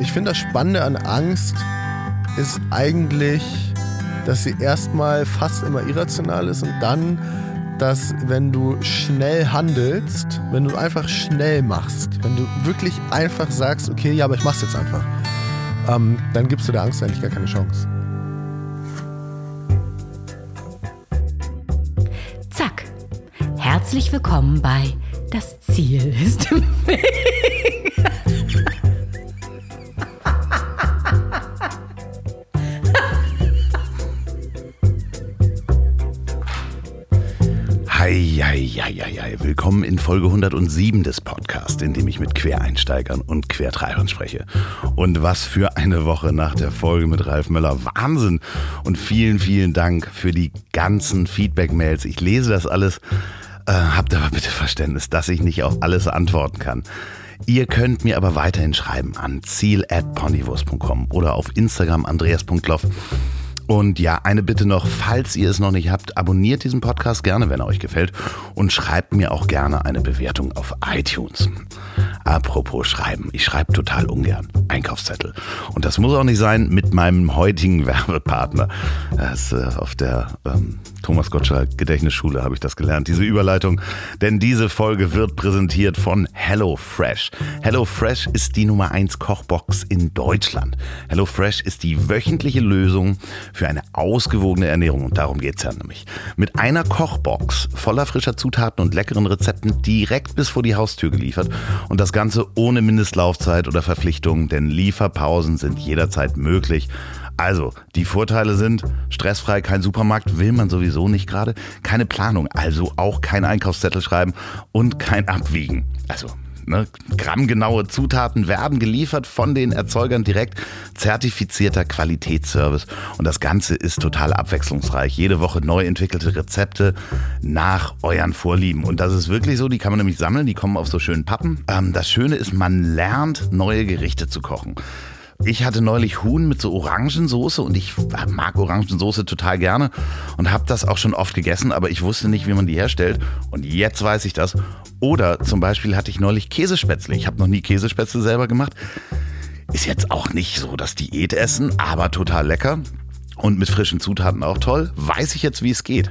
ich finde das Spannende an Angst ist eigentlich, dass sie erstmal fast immer irrational ist und dann, dass wenn du schnell handelst, wenn du einfach schnell machst, wenn du wirklich einfach sagst, okay, ja, aber ich mach's jetzt einfach, ähm, dann gibst du der Angst eigentlich gar keine Chance. Zack. Herzlich willkommen bei Das Ziel ist im Weg. Eieieiei, willkommen in Folge 107 des Podcasts, in dem ich mit Quereinsteigern und Quertreibern spreche. Und was für eine Woche nach der Folge mit Ralf Möller. Wahnsinn! Und vielen, vielen Dank für die ganzen Feedback-Mails. Ich lese das alles. Äh, habt aber bitte Verständnis, dass ich nicht auf alles antworten kann. Ihr könnt mir aber weiterhin schreiben an ziel.ponywurst.com oder auf Instagram andreas.loff. Und ja, eine Bitte noch, falls ihr es noch nicht habt, abonniert diesen Podcast gerne, wenn er euch gefällt und schreibt mir auch gerne eine Bewertung auf iTunes. Apropos Schreiben, ich schreibe total ungern Einkaufszettel. Und das muss auch nicht sein mit meinem heutigen Werbepartner. Das, äh, auf der ähm, Thomas Gottschalk Gedächtnisschule habe ich das gelernt, diese Überleitung. Denn diese Folge wird präsentiert von HelloFresh. HelloFresh ist die Nummer 1 Kochbox in Deutschland. HelloFresh ist die wöchentliche Lösung für eine ausgewogene Ernährung. Und darum geht es ja nämlich. Mit einer Kochbox voller frischer Zutaten und leckeren Rezepten direkt bis vor die Haustür geliefert. Und das Ganze ohne Mindestlaufzeit oder Verpflichtung, denn Lieferpausen sind jederzeit möglich. Also, die Vorteile sind stressfrei, kein Supermarkt, will man sowieso nicht gerade, keine Planung, also auch kein Einkaufszettel schreiben und kein Abwiegen. Also, Ne? Grammgenaue Zutaten werden geliefert von den Erzeugern direkt. Zertifizierter Qualitätsservice. Und das Ganze ist total abwechslungsreich. Jede Woche neu entwickelte Rezepte nach euren Vorlieben. Und das ist wirklich so, die kann man nämlich sammeln, die kommen auf so schönen Pappen. Ähm, das Schöne ist, man lernt neue Gerichte zu kochen. Ich hatte neulich Huhn mit so Orangensoße und ich mag Orangensoße total gerne und habe das auch schon oft gegessen, aber ich wusste nicht, wie man die herstellt und jetzt weiß ich das. Oder zum Beispiel hatte ich neulich Käsespätzle. Ich habe noch nie Käsespätzle selber gemacht. Ist jetzt auch nicht so das Diätessen, aber total lecker und mit frischen Zutaten auch toll, weiß ich jetzt, wie es geht.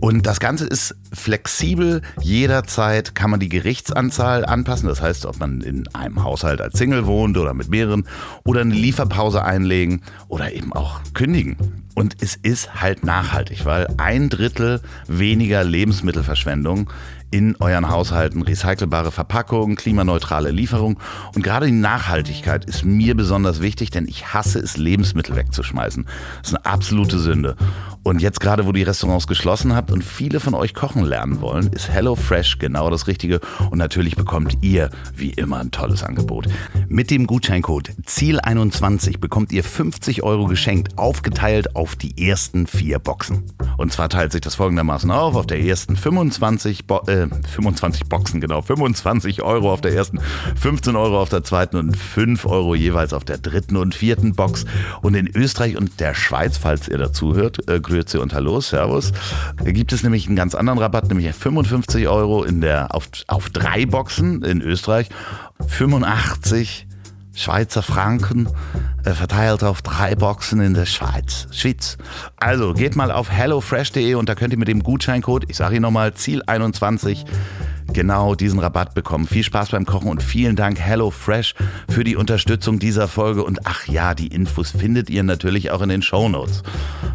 Und das Ganze ist flexibel. Jederzeit kann man die Gerichtsanzahl anpassen. Das heißt, ob man in einem Haushalt als Single wohnt oder mit mehreren oder eine Lieferpause einlegen oder eben auch kündigen. Und es ist halt nachhaltig, weil ein Drittel weniger Lebensmittelverschwendung in euren Haushalten, recycelbare Verpackungen, klimaneutrale Lieferung. Und gerade die Nachhaltigkeit ist mir besonders wichtig, denn ich hasse es, Lebensmittel wegzuschmeißen. Das ist eine absolute Sünde. Und jetzt gerade, wo die Restaurants geschlossen habt und viele von euch kochen lernen wollen, ist HelloFresh genau das Richtige. Und natürlich bekommt ihr wie immer ein tolles Angebot. Mit dem Gutscheincode Ziel21 bekommt ihr 50 Euro geschenkt, aufgeteilt auf die ersten vier Boxen. Und zwar teilt sich das folgendermaßen auf. Auf der ersten 25, Bo äh, 25 Boxen, genau, 25 Euro auf der ersten, 15 Euro auf der zweiten und 5 Euro jeweils auf der dritten und vierten Box. Und in Österreich und der Schweiz, falls ihr dazu hört, äh, Grüezi und Hallo, Servus. Da gibt es nämlich einen ganz anderen Rabatt, nämlich 55 Euro in der, auf, auf drei Boxen in Österreich, 85 Schweizer Franken äh, verteilt auf drei Boxen in der Schweiz. Schweiz. Also geht mal auf hellofresh.de und da könnt ihr mit dem Gutscheincode, ich sage ihn nochmal, Ziel 21 genau diesen Rabatt bekommen. Viel Spaß beim Kochen und vielen Dank HelloFresh für die Unterstützung dieser Folge. Und ach ja, die Infos findet ihr natürlich auch in den Shownotes.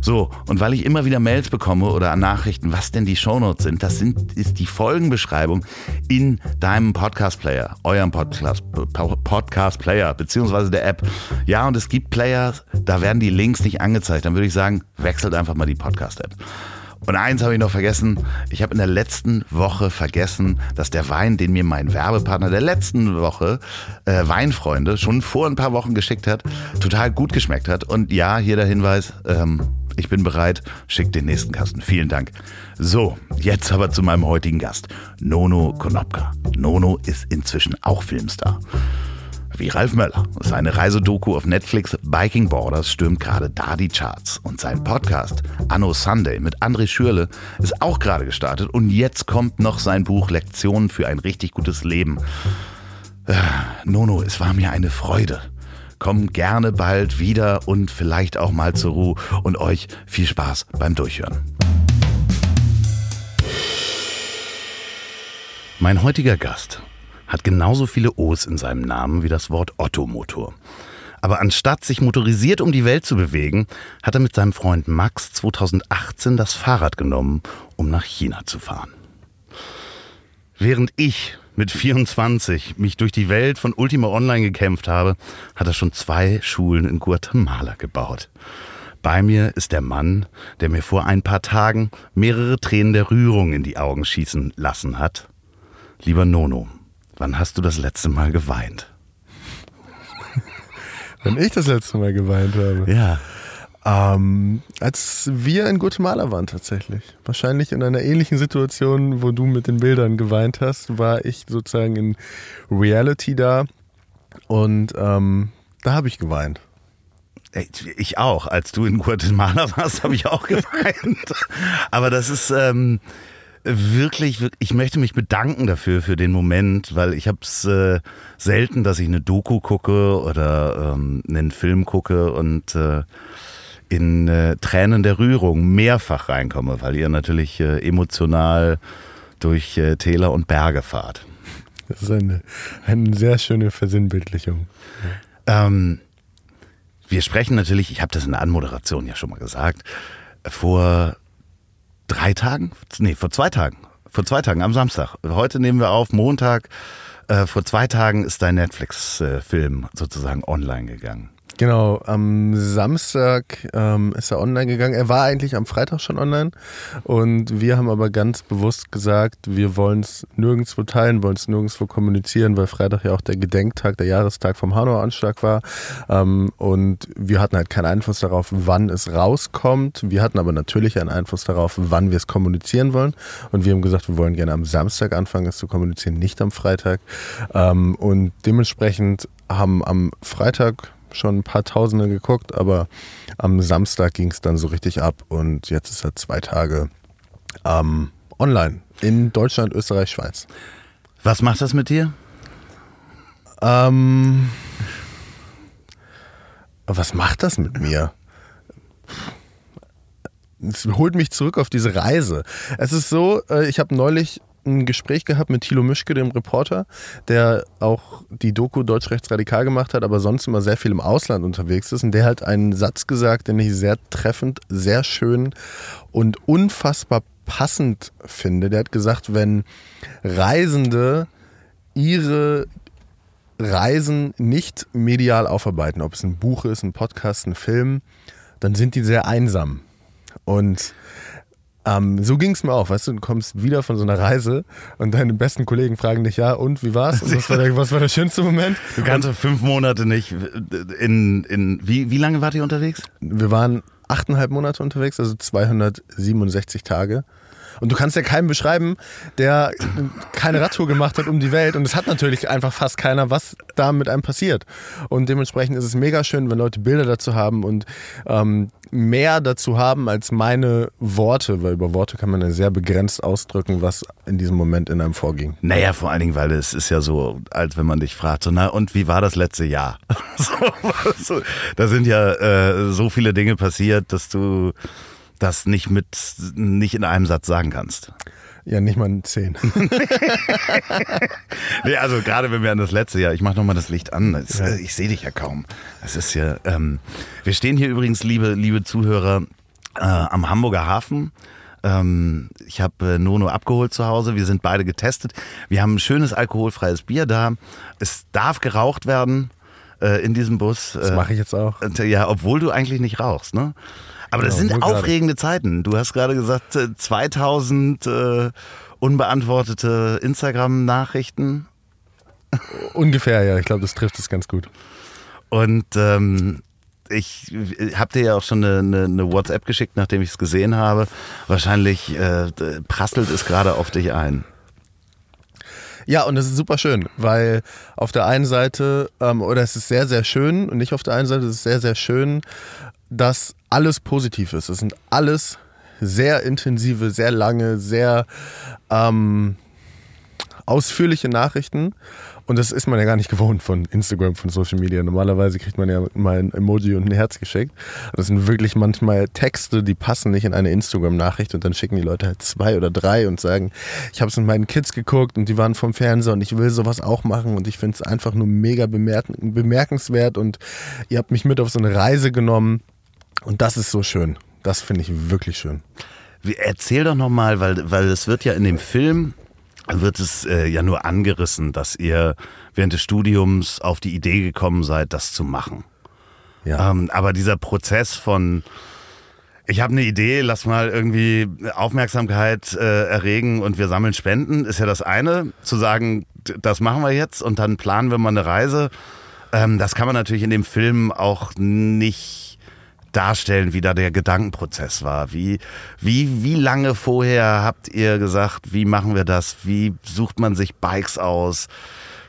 So, und weil ich immer wieder Mails bekomme oder Nachrichten, was denn die Shownotes sind, das sind, ist die Folgenbeschreibung in deinem Podcast-Player, eurem Podcast-Player, beziehungsweise der App. Ja, und es gibt Player, da werden die Links nicht angezeigt. Dann würde ich sagen, wechselt einfach mal die Podcast-App. Und eins habe ich noch vergessen. Ich habe in der letzten Woche vergessen, dass der Wein, den mir mein Werbepartner der letzten Woche, äh, Weinfreunde, schon vor ein paar Wochen geschickt hat, total gut geschmeckt hat. Und ja, hier der Hinweis, ähm, ich bin bereit, schickt den nächsten Kasten. Vielen Dank. So, jetzt aber zu meinem heutigen Gast, Nono Konopka. Nono ist inzwischen auch Filmstar. Wie Ralf Möller. Seine Reisedoku auf Netflix Biking Borders stürmt gerade da die Charts. Und sein Podcast Anno Sunday mit André Schürle ist auch gerade gestartet. Und jetzt kommt noch sein Buch Lektionen für ein richtig gutes Leben. Äh, Nono, es war mir eine Freude. komme gerne bald wieder und vielleicht auch mal zur Ruhe und euch viel Spaß beim Durchhören. Mein heutiger Gast hat genauso viele O's in seinem Namen wie das Wort Ottomotor. Aber anstatt sich motorisiert um die Welt zu bewegen, hat er mit seinem Freund Max 2018 das Fahrrad genommen, um nach China zu fahren. Während ich mit 24 mich durch die Welt von Ultima Online gekämpft habe, hat er schon zwei Schulen in Guatemala gebaut. Bei mir ist der Mann, der mir vor ein paar Tagen mehrere Tränen der Rührung in die Augen schießen lassen hat. Lieber Nono, wann hast du das letzte Mal geweint? Wenn ich das letzte Mal geweint habe. Ja. Ähm, als wir in Guatemala waren tatsächlich. Wahrscheinlich in einer ähnlichen Situation, wo du mit den Bildern geweint hast, war ich sozusagen in Reality da und ähm, da habe ich geweint. Ich auch. Als du in Guatemala warst, habe ich auch geweint. Aber das ist ähm, wirklich, ich möchte mich bedanken dafür, für den Moment, weil ich habe es äh, selten, dass ich eine Doku gucke oder ähm, einen Film gucke und äh, in äh, Tränen der Rührung mehrfach reinkomme, weil ihr natürlich äh, emotional durch äh, Täler und Berge fahrt. Das ist eine, eine sehr schöne Versinnbildlichung. Ähm, wir sprechen natürlich, ich habe das in der Anmoderation ja schon mal gesagt, vor drei Tagen, nee, vor zwei Tagen, vor zwei Tagen am Samstag. Heute nehmen wir auf, Montag. Äh, vor zwei Tagen ist dein Netflix-Film sozusagen online gegangen. Genau, am Samstag ähm, ist er online gegangen. Er war eigentlich am Freitag schon online und wir haben aber ganz bewusst gesagt, wir wollen es nirgendwo teilen, wollen es nirgendwo kommunizieren, weil Freitag ja auch der Gedenktag, der Jahrestag vom Hanau-Anschlag war ähm, und wir hatten halt keinen Einfluss darauf, wann es rauskommt. Wir hatten aber natürlich einen Einfluss darauf, wann wir es kommunizieren wollen und wir haben gesagt, wir wollen gerne am Samstag anfangen, es zu kommunizieren, nicht am Freitag ähm, und dementsprechend haben am Freitag schon ein paar Tausende geguckt, aber am Samstag ging es dann so richtig ab und jetzt ist er zwei Tage ähm, online in Deutschland, Österreich, Schweiz. Was macht das mit dir? Ähm, was macht das mit mir? Es holt mich zurück auf diese Reise. Es ist so, äh, ich habe neulich ein Gespräch gehabt mit Thilo Mischke, dem Reporter, der auch die Doku Deutschrechtsradikal gemacht hat, aber sonst immer sehr viel im Ausland unterwegs ist. Und der hat einen Satz gesagt, den ich sehr treffend, sehr schön und unfassbar passend finde. Der hat gesagt, wenn Reisende ihre Reisen nicht medial aufarbeiten, ob es ein Buch ist, ein Podcast, ein Film, dann sind die sehr einsam. Und ähm, so ging es mir auch, weißt du, du kommst wieder von so einer Reise und deine besten Kollegen fragen dich, ja, und wie war's? Und was war der, was war der schönste Moment? Du kannst und, fünf Monate nicht in, in wie, wie lange wart ihr unterwegs? Wir waren achteinhalb Monate unterwegs, also 267 Tage. Und du kannst ja keinem beschreiben, der keine Radtour gemacht hat um die Welt. Und es hat natürlich einfach fast keiner, was da mit einem passiert. Und dementsprechend ist es mega schön, wenn Leute Bilder dazu haben und ähm, mehr dazu haben als meine Worte, weil über Worte kann man ja sehr begrenzt ausdrücken, was in diesem Moment in einem vorging. Naja, vor allen Dingen, weil es ist ja so, als wenn man dich fragt, so, na und wie war das letzte Jahr? da sind ja äh, so viele Dinge passiert, dass du das nicht mit nicht in einem Satz sagen kannst. Ja, nicht mal ein zehn. nee, also gerade wenn wir an das letzte Jahr, ich mache nochmal das Licht an, das, ja. ich sehe dich ja kaum. Das ist ja, ähm, wir stehen hier übrigens, liebe, liebe Zuhörer, äh, am Hamburger Hafen. Ähm, ich habe äh, Nono abgeholt zu Hause, wir sind beide getestet. Wir haben ein schönes alkoholfreies Bier da. Es darf geraucht werden äh, in diesem Bus. Das mache ich jetzt auch. Ja, obwohl du eigentlich nicht rauchst, ne? Aber das genau, sind aufregende Zeiten. Du hast gerade gesagt, 2000 äh, unbeantwortete Instagram-Nachrichten. Ungefähr, ja. Ich glaube, das trifft es ganz gut. Und ähm, ich habe dir ja auch schon eine, eine, eine WhatsApp geschickt, nachdem ich es gesehen habe. Wahrscheinlich äh, prasselt es gerade auf dich ein. Ja, und das ist super schön, weil auf der einen Seite, ähm, oder es ist sehr, sehr schön, und nicht auf der einen Seite, es ist sehr, sehr schön, dass alles positiv ist. Es sind alles sehr intensive, sehr lange, sehr ähm, ausführliche Nachrichten. Und das ist man ja gar nicht gewohnt von Instagram, von Social Media. Normalerweise kriegt man ja mal ein Emoji und ein Herz geschickt. Das sind wirklich manchmal Texte, die passen nicht in eine Instagram-Nachricht und dann schicken die Leute halt zwei oder drei und sagen, ich habe es mit meinen Kids geguckt und die waren vom Fernseher und ich will sowas auch machen und ich finde es einfach nur mega bemerkenswert und ihr habt mich mit auf so eine Reise genommen und das ist so schön. Das finde ich wirklich schön. Erzähl doch nochmal, weil, weil es wird ja in dem Film, wird es äh, ja nur angerissen, dass ihr während des Studiums auf die Idee gekommen seid, das zu machen. Ja. Ähm, aber dieser Prozess von, ich habe eine Idee, lass mal irgendwie Aufmerksamkeit äh, erregen und wir sammeln Spenden, ist ja das eine. Zu sagen, das machen wir jetzt und dann planen wir mal eine Reise. Ähm, das kann man natürlich in dem Film auch nicht darstellen, wie da der Gedankenprozess war. Wie, wie, wie lange vorher habt ihr gesagt, wie machen wir das? Wie sucht man sich Bikes aus?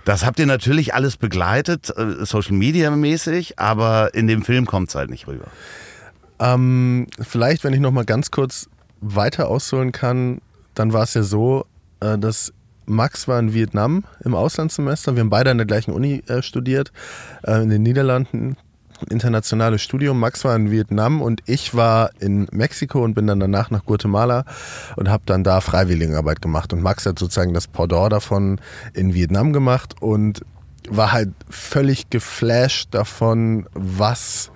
Das habt ihr natürlich alles begleitet, äh, Social Media mäßig, aber in dem Film kommt es halt nicht rüber. Ähm, vielleicht, wenn ich noch mal ganz kurz weiter ausholen kann, dann war es ja so, äh, dass Max war in Vietnam im Auslandssemester. Wir haben beide an der gleichen Uni äh, studiert, in den Niederlanden internationales Studium. Max war in Vietnam und ich war in Mexiko und bin dann danach nach Guatemala und habe dann da Freiwilligenarbeit gemacht. Und Max hat sozusagen das Pendant davon in Vietnam gemacht und war halt völlig geflasht davon, was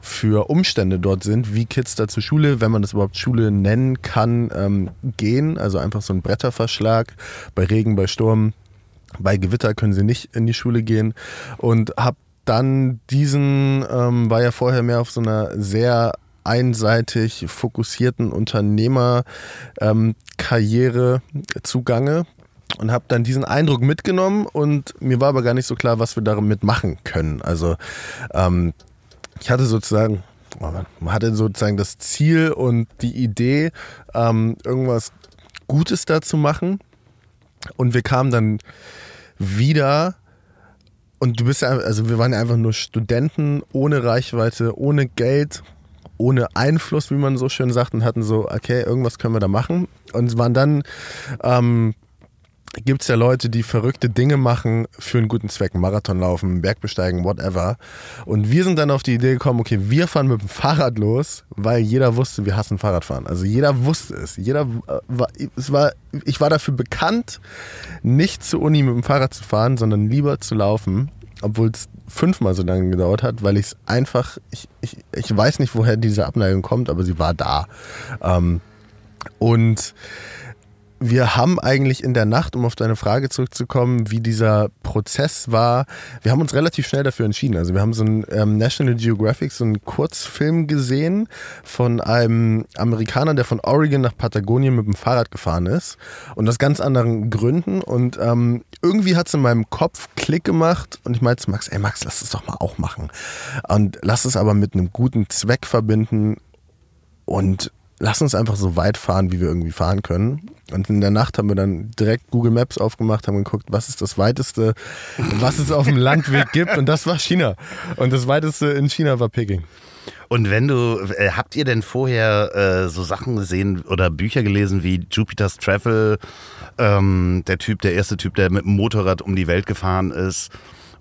für Umstände dort sind, wie Kids da zur Schule, wenn man das überhaupt Schule nennen kann, ähm, gehen. Also einfach so ein Bretterverschlag bei Regen, bei Sturm. Bei Gewitter können sie nicht in die Schule gehen und habe dann diesen, ähm, war ja vorher mehr auf so einer sehr einseitig fokussierten Unternehmerkarriere ähm, zugange und habe dann diesen Eindruck mitgenommen und mir war aber gar nicht so klar, was wir damit machen können. Also ähm, ich hatte sozusagen, oh man hatte sozusagen das Ziel und die Idee, ähm, irgendwas Gutes da zu machen und wir kamen dann wieder und du bist ja, also wir waren ja einfach nur Studenten ohne Reichweite, ohne Geld, ohne Einfluss, wie man so schön sagt, und hatten so, okay, irgendwas können wir da machen. Und waren dann ähm, gibt es ja Leute, die verrückte Dinge machen für einen guten Zweck. Marathon laufen, Berg besteigen, whatever. Und wir sind dann auf die Idee gekommen, okay, wir fahren mit dem Fahrrad los, weil jeder wusste, wir hassen Fahrradfahren. Also jeder wusste es. Jeder äh, war, es war, ich war dafür bekannt, nicht zur Uni mit dem Fahrrad zu fahren, sondern lieber zu laufen. Obwohl es fünfmal so lange gedauert hat, weil ich es einfach, ich, ich, ich weiß nicht, woher diese Abneigung kommt, aber sie war da. Ähm, und wir haben eigentlich in der Nacht, um auf deine Frage zurückzukommen, wie dieser Prozess war, wir haben uns relativ schnell dafür entschieden. Also wir haben so einen ähm, National Geographic, so einen Kurzfilm gesehen von einem Amerikaner, der von Oregon nach Patagonien mit dem Fahrrad gefahren ist. Und aus ganz anderen Gründen. Und ähm, irgendwie hat es in meinem Kopf Klick gemacht und ich meinte zu Max, ey Max, lass es doch mal auch machen. Und lass es aber mit einem guten Zweck verbinden. Und lass uns einfach so weit fahren, wie wir irgendwie fahren können. Und in der Nacht haben wir dann direkt Google Maps aufgemacht, haben geguckt, was ist das weiteste, was es auf dem Landweg gibt. Und das war China. Und das weiteste in China war Peking. Und wenn du, äh, habt ihr denn vorher äh, so Sachen gesehen oder Bücher gelesen wie Jupiter's Travel, ähm, der Typ, der erste Typ, der mit dem Motorrad um die Welt gefahren ist?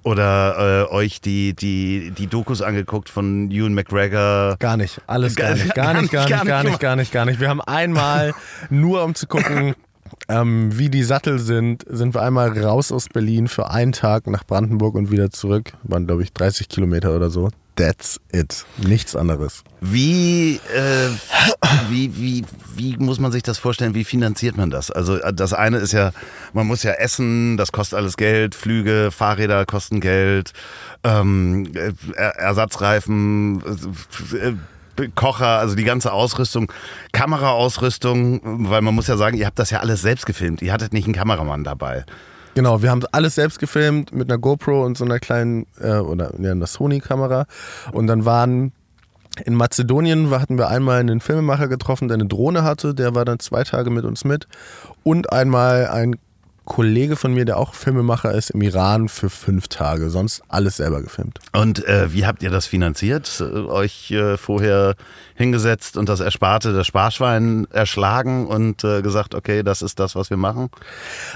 Oder äh, euch die, die, die Dokus angeguckt von Ewan McGregor? Gar nicht, alles gar nicht, gar nicht, gar nicht, gar nicht, gar nicht, gar nicht. Wir haben einmal, nur um zu gucken, ähm, wie die Sattel sind, sind wir einmal raus aus Berlin für einen Tag nach Brandenburg und wieder zurück. Waren, glaube ich, 30 Kilometer oder so. That's it. Nichts anderes. Wie, äh, wie, wie, wie muss man sich das vorstellen? Wie finanziert man das? Also äh, das eine ist ja, man muss ja essen, das kostet alles Geld, Flüge, Fahrräder kosten Geld, ähm, äh, Ersatzreifen, äh, Kocher, also die ganze Ausrüstung, Kameraausrüstung, weil man muss ja sagen, ihr habt das ja alles selbst gefilmt. Ihr hattet nicht einen Kameramann dabei. Genau, wir haben alles selbst gefilmt mit einer GoPro und so einer kleinen, äh, oder ja, einer Sony-Kamera. Und dann waren in Mazedonien hatten wir einmal einen Filmemacher getroffen, der eine Drohne hatte, der war dann zwei Tage mit uns mit. Und einmal ein Kollege von mir, der auch Filmemacher ist, im Iran für fünf Tage. Sonst alles selber gefilmt. Und äh, wie habt ihr das finanziert? Äh, euch äh, vorher hingesetzt und das Ersparte, das Sparschwein erschlagen und äh, gesagt, okay, das ist das, was wir machen?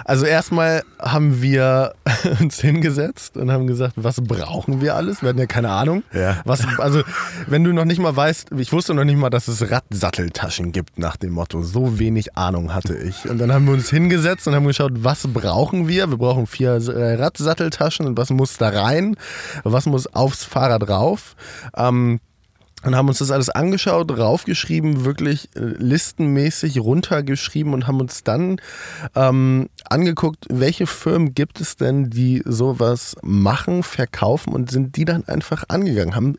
Also erstmal haben wir uns hingesetzt und haben gesagt, was brauchen wir alles? Wir hatten ja keine Ahnung. Ja. Was, also wenn du noch nicht mal weißt, ich wusste noch nicht mal, dass es Radsatteltaschen gibt nach dem Motto. So wenig Ahnung hatte ich. Und dann haben wir uns hingesetzt und haben geschaut, was brauchen wir? Wir brauchen vier äh, Radsatteltaschen und was muss da rein? Was muss aufs Fahrrad drauf? Ähm, und haben uns das alles angeschaut, raufgeschrieben, wirklich äh, listenmäßig runtergeschrieben und haben uns dann ähm, angeguckt, welche Firmen gibt es denn, die sowas machen, verkaufen und sind die dann einfach angegangen, haben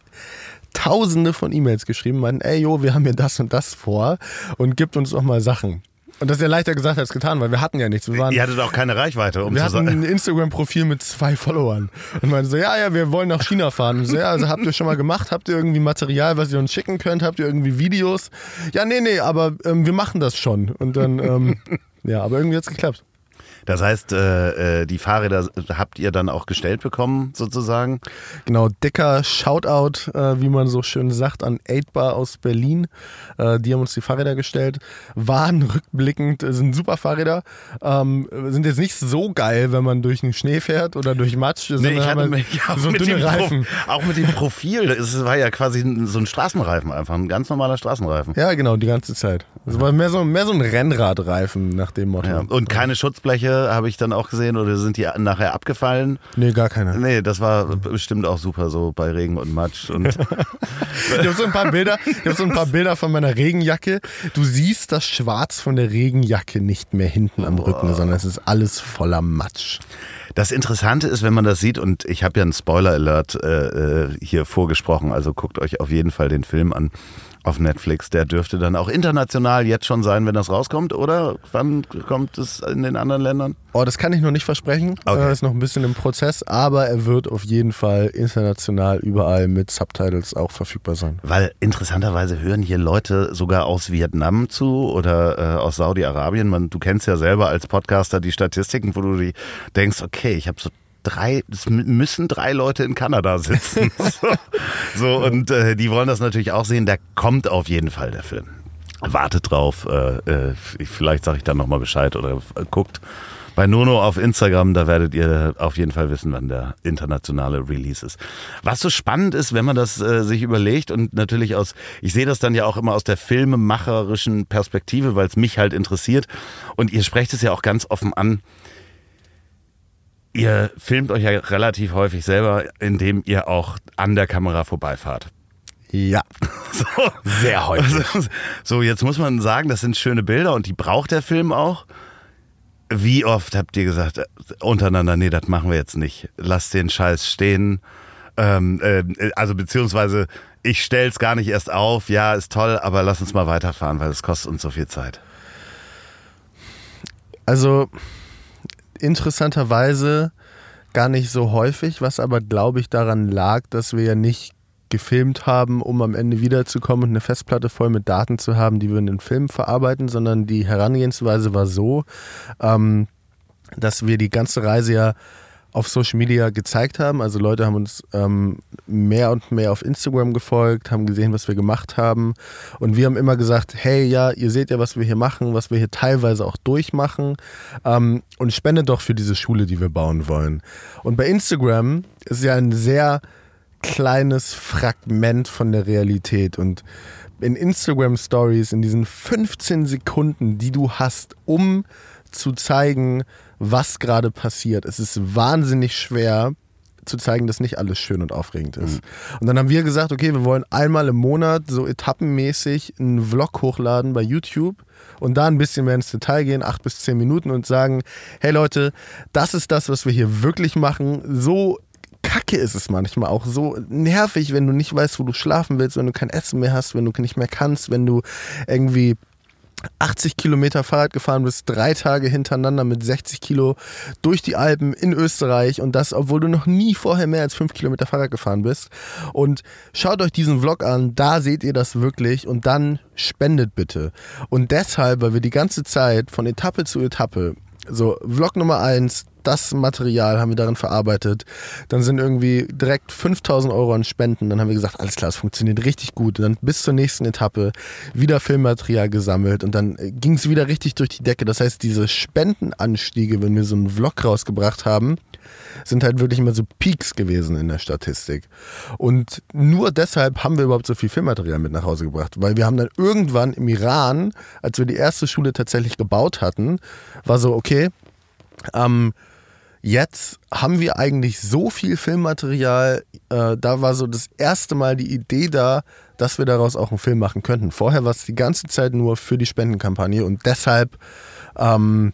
tausende von E-Mails geschrieben, meinten, ey jo, wir haben hier das und das vor und gibt uns doch mal Sachen. Und das ist ja leichter gesagt als getan, weil wir hatten ja nichts. Wir waren, Ihr hattet auch keine Reichweite, um wir zu hatten sagen. ein Instagram-Profil mit zwei Followern. Und meinten so, ja, ja, wir wollen nach China fahren. Und so, ja, also habt ihr schon mal gemacht? Habt ihr irgendwie Material, was ihr uns schicken könnt? Habt ihr irgendwie Videos? Ja, nee, nee, aber ähm, wir machen das schon. Und dann, ähm, ja, aber irgendwie hat's geklappt. Das heißt, äh, äh, die Fahrräder habt ihr dann auch gestellt bekommen, sozusagen? Genau, dicker Shoutout, äh, wie man so schön sagt, an 8bar aus Berlin. Äh, die haben uns die Fahrräder gestellt. Waren rückblickend, äh, sind super Fahrräder. Ähm, sind jetzt nicht so geil, wenn man durch den Schnee fährt oder durch Matsch. sondern ich hatte mich auch, so mit dünne dem Reifen. Pro, auch mit dem Profil. Es war ja quasi so ein Straßenreifen einfach, ein ganz normaler Straßenreifen. Ja, genau, die ganze Zeit. Es war mehr so, mehr so ein Rennradreifen nach dem Motto. Ja. Und keine Schutzbleche habe ich dann auch gesehen oder sind die nachher abgefallen? Nee, gar keine. Nee, das war bestimmt auch super so bei Regen und Matsch. Und Ich habe so ein paar Bilder, ich habe so ein paar Bilder von meiner Regenjacke. Du siehst das Schwarz von der Regenjacke nicht mehr hinten am Rücken, sondern es ist alles voller Matsch. Das Interessante ist, wenn man das sieht, und ich habe ja einen Spoiler-Alert äh, äh, hier vorgesprochen, also guckt euch auf jeden Fall den Film an auf Netflix. Der dürfte dann auch international jetzt schon sein, wenn das rauskommt, oder? Wann kommt es in den anderen Ländern? Oh, das kann ich noch nicht versprechen. Okay. Äh, ist noch ein bisschen im Prozess, aber er wird auf jeden Fall international überall mit Subtitles auch verfügbar sein. Weil interessanterweise hören hier Leute sogar aus Vietnam zu oder äh, aus Saudi-Arabien. Du kennst ja selber als Podcaster die Statistiken, wo du die denkst, okay, ich habe so drei, es mü- müssen drei Leute in Kanada sitzen. so, so und äh, die wollen das natürlich auch sehen. Da kommt auf jeden Fall der Film. Wartet drauf. Äh, äh, vielleicht sage ich dann nochmal Bescheid oder äh, guckt bei Nono auf Instagram, da werdet ihr auf jeden Fall wissen, wann der internationale Release ist. Was so spannend ist, wenn man das äh, sich überlegt und natürlich aus, ich sehe das dann ja auch immer aus der filmemacherischen Perspektive, weil es mich halt interessiert und ihr sprecht es ja auch ganz offen an. Ihr filmt euch ja relativ häufig selber, indem ihr auch an der Kamera vorbeifahrt. Ja, So. sehr häufig. So, jetzt muss man sagen, das sind schöne Bilder und die braucht der Film auch. Wie oft habt ihr gesagt, äh, untereinander, nee, das machen wir jetzt nicht. Lass den Scheiß stehen. Ähm, äh, also beziehungsweise, ich stell's gar nicht erst auf. Ja, ist toll, aber lass uns mal weiterfahren, weil es kostet uns so viel Zeit. Also interessanterweise gar nicht so häufig, was aber glaube ich daran lag, dass wir ja nicht gefilmt haben, um am Ende wiederzukommen und eine Festplatte voll mit Daten zu haben, die wir in den Film verarbeiten, sondern die Herangehensweise war so, ähm, dass wir die ganze Reise ja auf Social Media gezeigt haben. Also Leute haben uns ähm, mehr und mehr auf Instagram gefolgt, haben gesehen, was wir gemacht haben. Und wir haben immer gesagt, hey, ja, ihr seht ja, was wir hier machen, was wir hier teilweise auch durchmachen. Ähm, und spendet doch für diese Schule, die wir bauen wollen. Und bei Instagram ist ja ein sehr kleines Fragment von der Realität. Und in Instagram Stories, in diesen 15 Sekunden, die du hast, um zu zeigen, was gerade passiert. Es ist wahnsinnig schwer zu zeigen, dass nicht alles schön und aufregend ist. Und dann haben wir gesagt, okay, wir wollen einmal im Monat so etappenmäßig einen Vlog hochladen bei YouTube und da ein bisschen mehr ins Detail gehen, acht bis zehn Minuten und sagen, hey Leute, das ist das, was wir hier wirklich machen. So kacke ist es manchmal auch so nervig, wenn du nicht weißt, wo du schlafen willst, wenn du kein Essen mehr hast, wenn du nicht mehr kannst, wenn du irgendwie 80 Kilometer Fahrrad gefahren bist, drei Tage hintereinander mit 60 Kilo durch die Alpen in Österreich und das, obwohl du noch nie vorher mehr als fünf Kilometer Fahrrad gefahren bist. Und schaut euch diesen Vlog an, da seht ihr das wirklich und dann spendet bitte. Und deshalb, weil wir die ganze Zeit von Etappe zu Etappe So, Vlog Nummer eins, das Material haben wir darin verarbeitet. Dann sind irgendwie direkt 5000 Euro an Spenden. Dann haben wir gesagt, alles klar, es funktioniert richtig gut. Und dann bis zur nächsten Etappe wieder Filmmaterial gesammelt und dann ging es wieder richtig durch die Decke. Das heißt, diese Spendenanstiege, wenn wir so einen Vlog rausgebracht haben, sind halt wirklich immer so Peaks gewesen in der Statistik. Und nur deshalb haben wir überhaupt so viel Filmmaterial mit nach Hause gebracht, weil wir haben dann irgendwann im Iran, als wir die erste Schule tatsächlich gebaut hatten, war so, okay, ähm, jetzt haben wir eigentlich so viel Filmmaterial, äh, da war so das erste Mal die Idee da, dass wir daraus auch einen Film machen könnten. Vorher war es die ganze Zeit nur für die Spendenkampagne und deshalb ähm,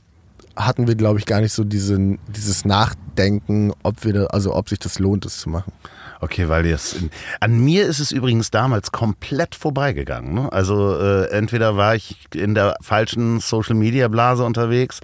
hatten wir, glaube ich, gar nicht so diesen, dieses Nachdenken, ob wir, da, also ob sich das lohnt, es zu machen. Okay, weil jetzt an mir ist es übrigens damals komplett vorbeigegangen. Ne? Also äh, entweder war ich in der falschen Social Media Blase unterwegs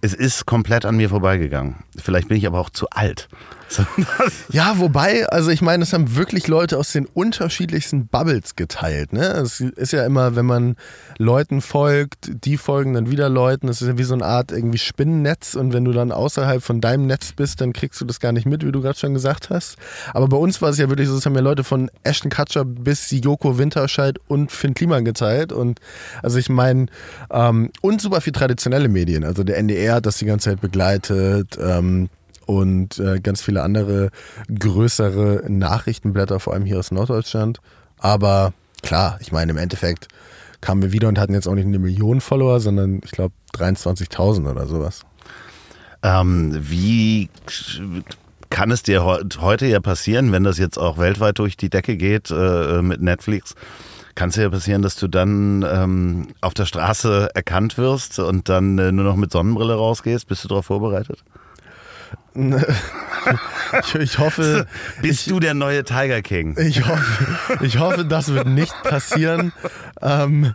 es ist komplett an mir vorbeigegangen. Vielleicht bin ich aber auch zu alt. ja, wobei, also ich meine, es haben wirklich Leute aus den unterschiedlichsten Bubbles geteilt. Ne? Es ist ja immer, wenn man Leuten folgt, die folgen dann wieder Leuten. Es ist ja wie so eine Art irgendwie Spinnennetz und wenn du dann außerhalb von deinem Netz bist, dann kriegst du das gar nicht mit, wie du gerade schon gesagt hast. Aber bei uns war es ja wirklich so, es haben ja Leute von Ashton Kutcher bis Joko Winterscheid und Finn Kliman geteilt. Und also ich meine, ähm, und super viel traditionelle Medien. Also der NDR hat das die ganze Zeit begleitet. Ähm, und äh, ganz viele andere größere Nachrichtenblätter, vor allem hier aus Norddeutschland. Aber klar, ich meine, im Endeffekt kamen wir wieder und hatten jetzt auch nicht eine Million Follower, sondern ich glaube 23.000 oder sowas. Ähm, wie kann es dir heute ja passieren, wenn das jetzt auch weltweit durch die Decke geht äh, mit Netflix? Kann es ja passieren, dass du dann ähm, auf der Straße erkannt wirst und dann äh, nur noch mit Sonnenbrille rausgehst? Bist du darauf vorbereitet? Ich, ich, hoffe. Bist ich, du der neue Tiger King? Ich hoffe, ich hoffe, das wird nicht passieren. Ähm,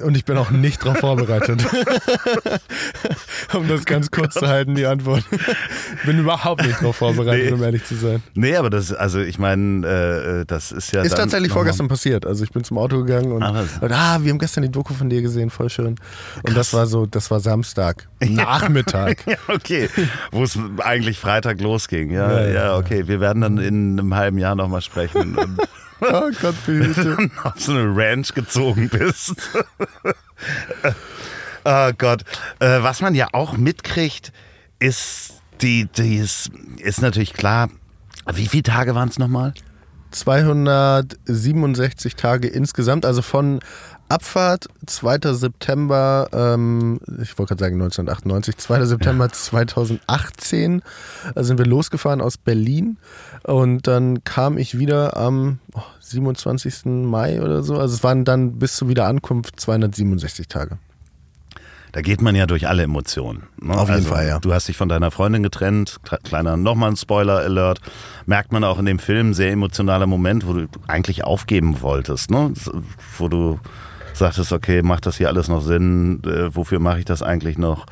und ich bin auch nicht darauf vorbereitet. um das ganz kurz zu halten, die Antwort. bin überhaupt nicht darauf vorbereitet, nee. um ehrlich zu sein. Nee, aber das, also ich meine, äh, das ist ja. Ist tatsächlich vorgestern passiert. Also ich bin zum Auto gegangen und, ah, und, ah, wir haben gestern die Doku von dir gesehen, voll schön. Und Krass. das war so, das war Samstag, Nachmittag. ja, okay. Wo es eigentlich Freitag losging. Ja, ja, ja, okay. Wir werden dann in einem halben Jahr nochmal sprechen. Oh Gott, behüte. auf so eine Ranch gezogen bist. oh Gott. Äh, was man ja auch mitkriegt, ist, die, die ist, ist natürlich klar. Wie viele Tage waren es nochmal? 267 Tage insgesamt, also von Abfahrt 2. September, ähm, ich wollte gerade sagen 1998, 2. September 2018 äh, sind wir losgefahren aus Berlin und dann kam ich wieder am oh, 27. Mai oder so. Also es waren dann bis zur Wiederankunft 267 Tage. Da geht man ja durch alle Emotionen. Ne? Auf jeden also, Fall, ja. Du hast dich von deiner Freundin getrennt. Kleiner nochmal ein Spoiler-Alert. Merkt man auch in dem Film, sehr emotionaler Moment, wo du eigentlich aufgeben wolltest. Ne? Wo du sagtest, okay, macht das hier alles noch Sinn? Äh, wofür mache ich das eigentlich noch?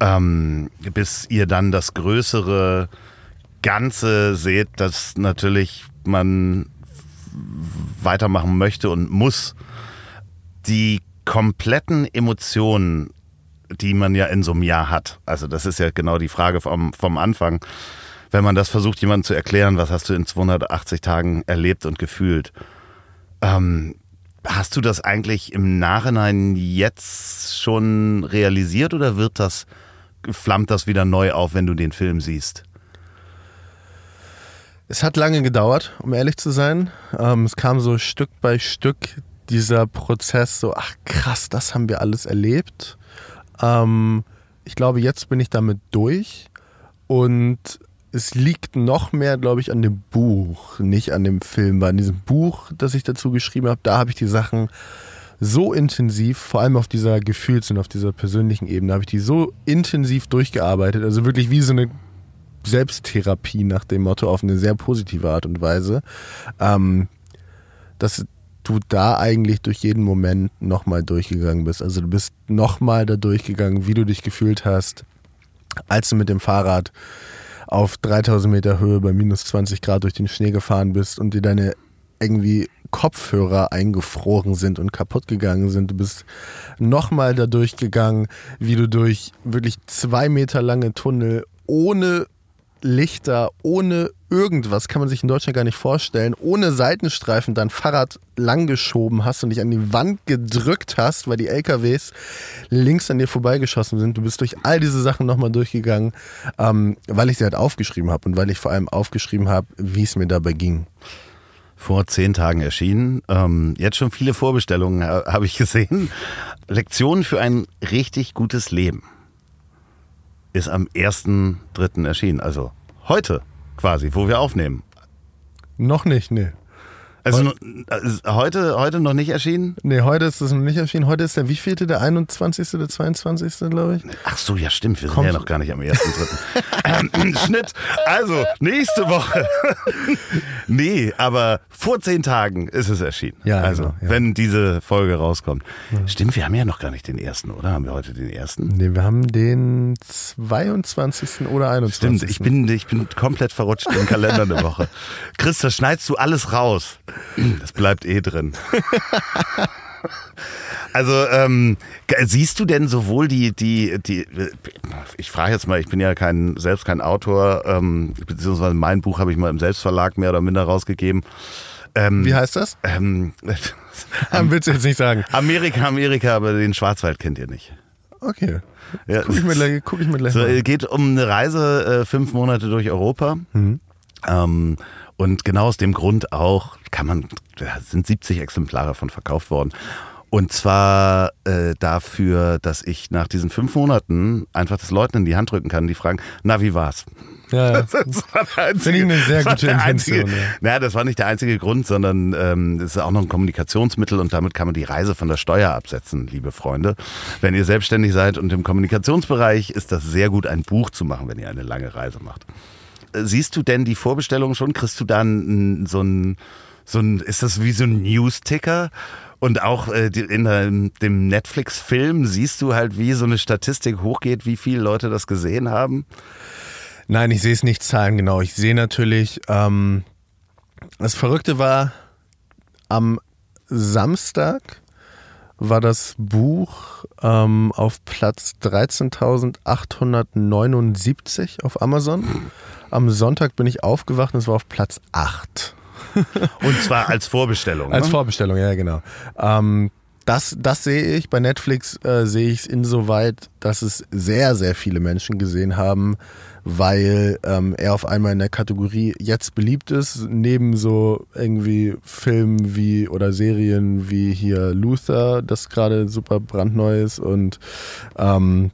Ähm, bis ihr dann das größere Ganze seht, dass natürlich man weitermachen möchte und muss. Die kompletten Emotionen die man ja in so einem Jahr hat. Also das ist ja genau die Frage vom, vom Anfang. Wenn man das versucht, jemandem zu erklären, was hast du in 280 Tagen erlebt und gefühlt? Ähm, hast du das eigentlich im Nachhinein jetzt schon realisiert oder wird das, flammt das wieder neu auf, wenn du den Film siehst? Es hat lange gedauert, um ehrlich zu sein. Ähm, es kam so Stück bei Stück dieser Prozess, so, ach krass, das haben wir alles erlebt. Ähm, ich glaube, jetzt bin ich damit durch und es liegt noch mehr, glaube ich, an dem Buch, nicht an dem Film. Weil in diesem Buch, das ich dazu geschrieben habe, da habe ich die Sachen so intensiv, vor allem auf dieser Gefühls- und auf dieser persönlichen Ebene, habe ich die so intensiv durchgearbeitet. Also wirklich wie so eine Selbsttherapie nach dem Motto auf eine sehr positive Art und Weise. Ähm, dass du da eigentlich durch jeden Moment nochmal durchgegangen bist. Also du bist nochmal da durchgegangen, wie du dich gefühlt hast, als du mit dem Fahrrad auf 3000 Meter Höhe bei minus 20 Grad durch den Schnee gefahren bist und dir deine irgendwie Kopfhörer eingefroren sind und kaputt gegangen sind. Du bist nochmal da durchgegangen, wie du durch wirklich zwei Meter lange Tunnel ohne Lichter, ohne irgendwas, kann man sich in Deutschland gar nicht vorstellen, ohne Seitenstreifen dein Fahrrad langgeschoben hast und dich an die Wand gedrückt hast, weil die LKWs links an dir vorbeigeschossen sind. Du bist durch all diese Sachen nochmal durchgegangen, ähm, weil ich sie halt aufgeschrieben habe und weil ich vor allem aufgeschrieben habe, wie es mir dabei ging. Vor zehn Tagen erschienen. Ähm, jetzt schon viele Vorbestellungen äh, habe ich gesehen. Lektionen für ein richtig gutes Leben ist am 1.3. erschienen. Also heute quasi, wo wir aufnehmen. Noch nicht, nee. Also heute, heute noch nicht erschienen? Nee, heute ist es noch nicht erschienen. Heute ist der wievielte? Der 21., der 22., glaube ich. Ach so, ja stimmt, wir sind Kommt- ja noch gar nicht am 1.3. ähm, Schnitt. Also, nächste Woche. nee, aber vor zehn Tagen ist es erschienen. Ja, also, genau, ja. wenn diese Folge rauskommt. Stimmt, wir haben ja noch gar nicht den ersten, oder? Haben wir heute den ersten? Nee, wir haben den 22. oder 21. Stimmt, ich bin, ich bin komplett verrutscht im Kalender eine Woche. Chris, das schneidest du alles raus. Das bleibt eh drin. Also, ähm, siehst du denn sowohl die, die, die, ich frage jetzt mal, ich bin ja kein, selbst kein Autor, ähm, beziehungsweise mein Buch habe ich mal im Selbstverlag mehr oder minder rausgegeben. Ähm, Wie heißt das? ähm, willst du jetzt nicht sagen? Amerika, Amerika, aber den Schwarzwald kennt ihr nicht. Okay. Ja, Guck ich mir guck ich mir gleich So, es geht um eine Reise äh, fünf Monate durch Europa. Mhm. Ähm, und genau aus dem Grund auch kann man, da sind 70 Exemplare von verkauft worden. Und zwar äh, dafür, dass ich nach diesen fünf Monaten einfach das Leuten in die Hand drücken kann, die fragen, na, wie war's? Ja, ja. Das war der einzige- Finde ich eine sehr das war gute einzige, Intention, ja. Naja, das war nicht der einzige Grund, sondern ähm, es ist auch noch ein Kommunikationsmittel und damit kann man die Reise von der Steuer absetzen, liebe Freunde. Wenn ihr selbstständig seid und im Kommunikationsbereich ist das sehr gut, ein Buch zu machen, wenn ihr eine lange Reise macht. Siehst du denn die Vorbestellung schon? Kriegst du dann so ein, so ein, ist das wie so ein News-Ticker? Und auch äh, in dem, Netflix-Film siehst du halt, wie so eine Statistik hochgeht, wie viele Leute das gesehen haben. Nein, ich sehe es nicht zahlengenau. Ich sehe natürlich, ähm, das Verrückte war, am Samstag war das Buch ähm, auf Platz 13.879 auf Amazon. Am Sonntag bin ich aufgewacht und es war auf Platz 8. Und zwar als Vorbestellung. Als ne? Vorbestellung, ja, genau. Ähm, das, das sehe ich. Bei Netflix äh, sehe ich es insoweit, dass es sehr, sehr viele Menschen gesehen haben, weil ähm, er auf einmal in der Kategorie jetzt beliebt ist, neben so irgendwie Filmen wie oder Serien wie hier Luther, das gerade super brandneu ist und ähm,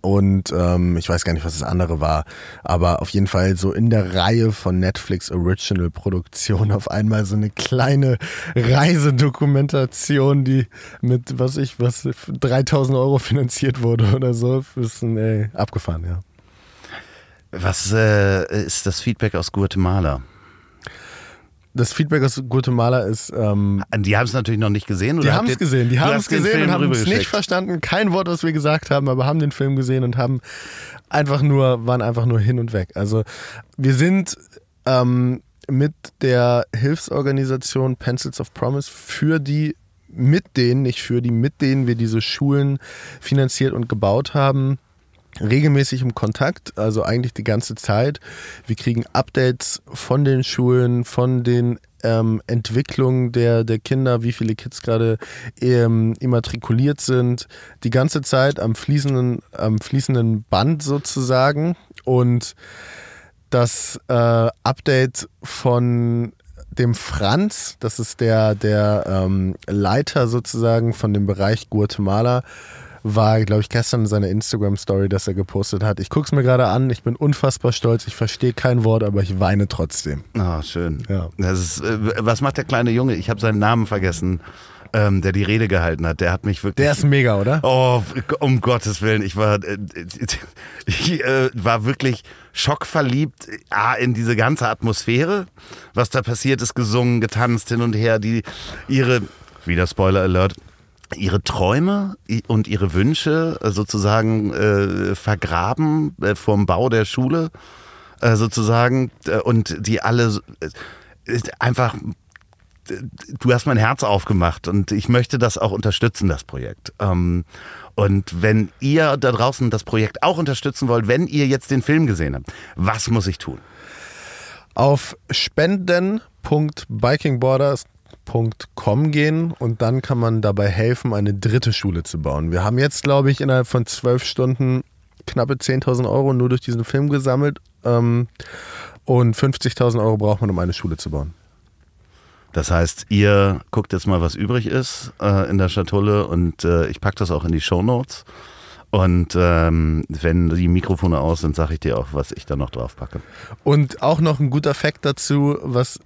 und ähm, ich weiß gar nicht, was das andere war, aber auf jeden Fall so in der Reihe von Netflix Original Produktionen auf einmal so eine kleine Reisedokumentation, die mit, was ich, was 3000 Euro finanziert wurde oder so, ist ey, abgefahren, ja. Was äh, ist das Feedback aus Guatemala? Das Feedback aus Guatemala ist, ähm, Die haben es natürlich noch nicht gesehen. die oder haben habt es gesehen, die haben es gesehen und haben es nicht verstanden, kein Wort, was wir gesagt haben, aber haben den Film gesehen und haben einfach nur, waren einfach nur hin und weg. Also wir sind ähm, mit der Hilfsorganisation Pencils of Promise für die, mit denen, nicht für die, mit denen wir diese Schulen finanziert und gebaut haben, regelmäßig im Kontakt, also eigentlich die ganze Zeit. Wir kriegen Updates von den Schulen, von den ähm, Entwicklungen der, der Kinder, wie viele Kids gerade ähm, immatrikuliert sind, die ganze Zeit am fließenden, am fließenden Band sozusagen. Und das äh, Update von dem Franz, das ist der, der ähm, Leiter sozusagen von dem Bereich Guatemala, war, glaube ich, gestern in seiner Instagram-Story, dass er gepostet hat. Ich gucke es mir gerade an, ich bin unfassbar stolz, ich verstehe kein Wort, aber ich weine trotzdem. Ah, schön. Ja. Das ist, äh, was macht der kleine Junge? Ich habe seinen Namen vergessen, ähm, der die Rede gehalten hat. Der hat mich wirklich. Der ist mega, oder? Oh, um Gottes Willen, ich war, äh, ich äh, war wirklich schockverliebt A, in diese ganze Atmosphäre, was da passiert ist, gesungen, getanzt, hin und her, die ihre, wieder Spoiler Alert, ihre Träume und ihre Wünsche äh, sozusagen äh, vergraben äh, vom Bau der Schule äh, sozusagen äh, und die alle äh, einfach du hast mein Herz aufgemacht und ich möchte das auch unterstützen, das Projekt. Ähm, und wenn ihr da draußen das Projekt auch unterstützen wollt, wenn ihr jetzt den Film gesehen habt, was muss ich tun? Auf spenden.bikingborders.com gehen und dann kann man dabei helfen, eine dritte Schule zu bauen. Wir haben jetzt, glaube ich, innerhalb von zwölf Stunden knappe 10.000 Euro nur durch diesen Film gesammelt. Ähm, und 50.000 Euro braucht man, um eine Schule zu bauen. Das heißt, ihr guckt jetzt mal, was übrig ist äh, in der Schatulle und äh, ich packe das auch in die Show Notes. Und ähm, wenn die Mikrofone aus sind, sage ich dir auch, was ich da noch drauf packe. Und auch noch ein guter Fact dazu, was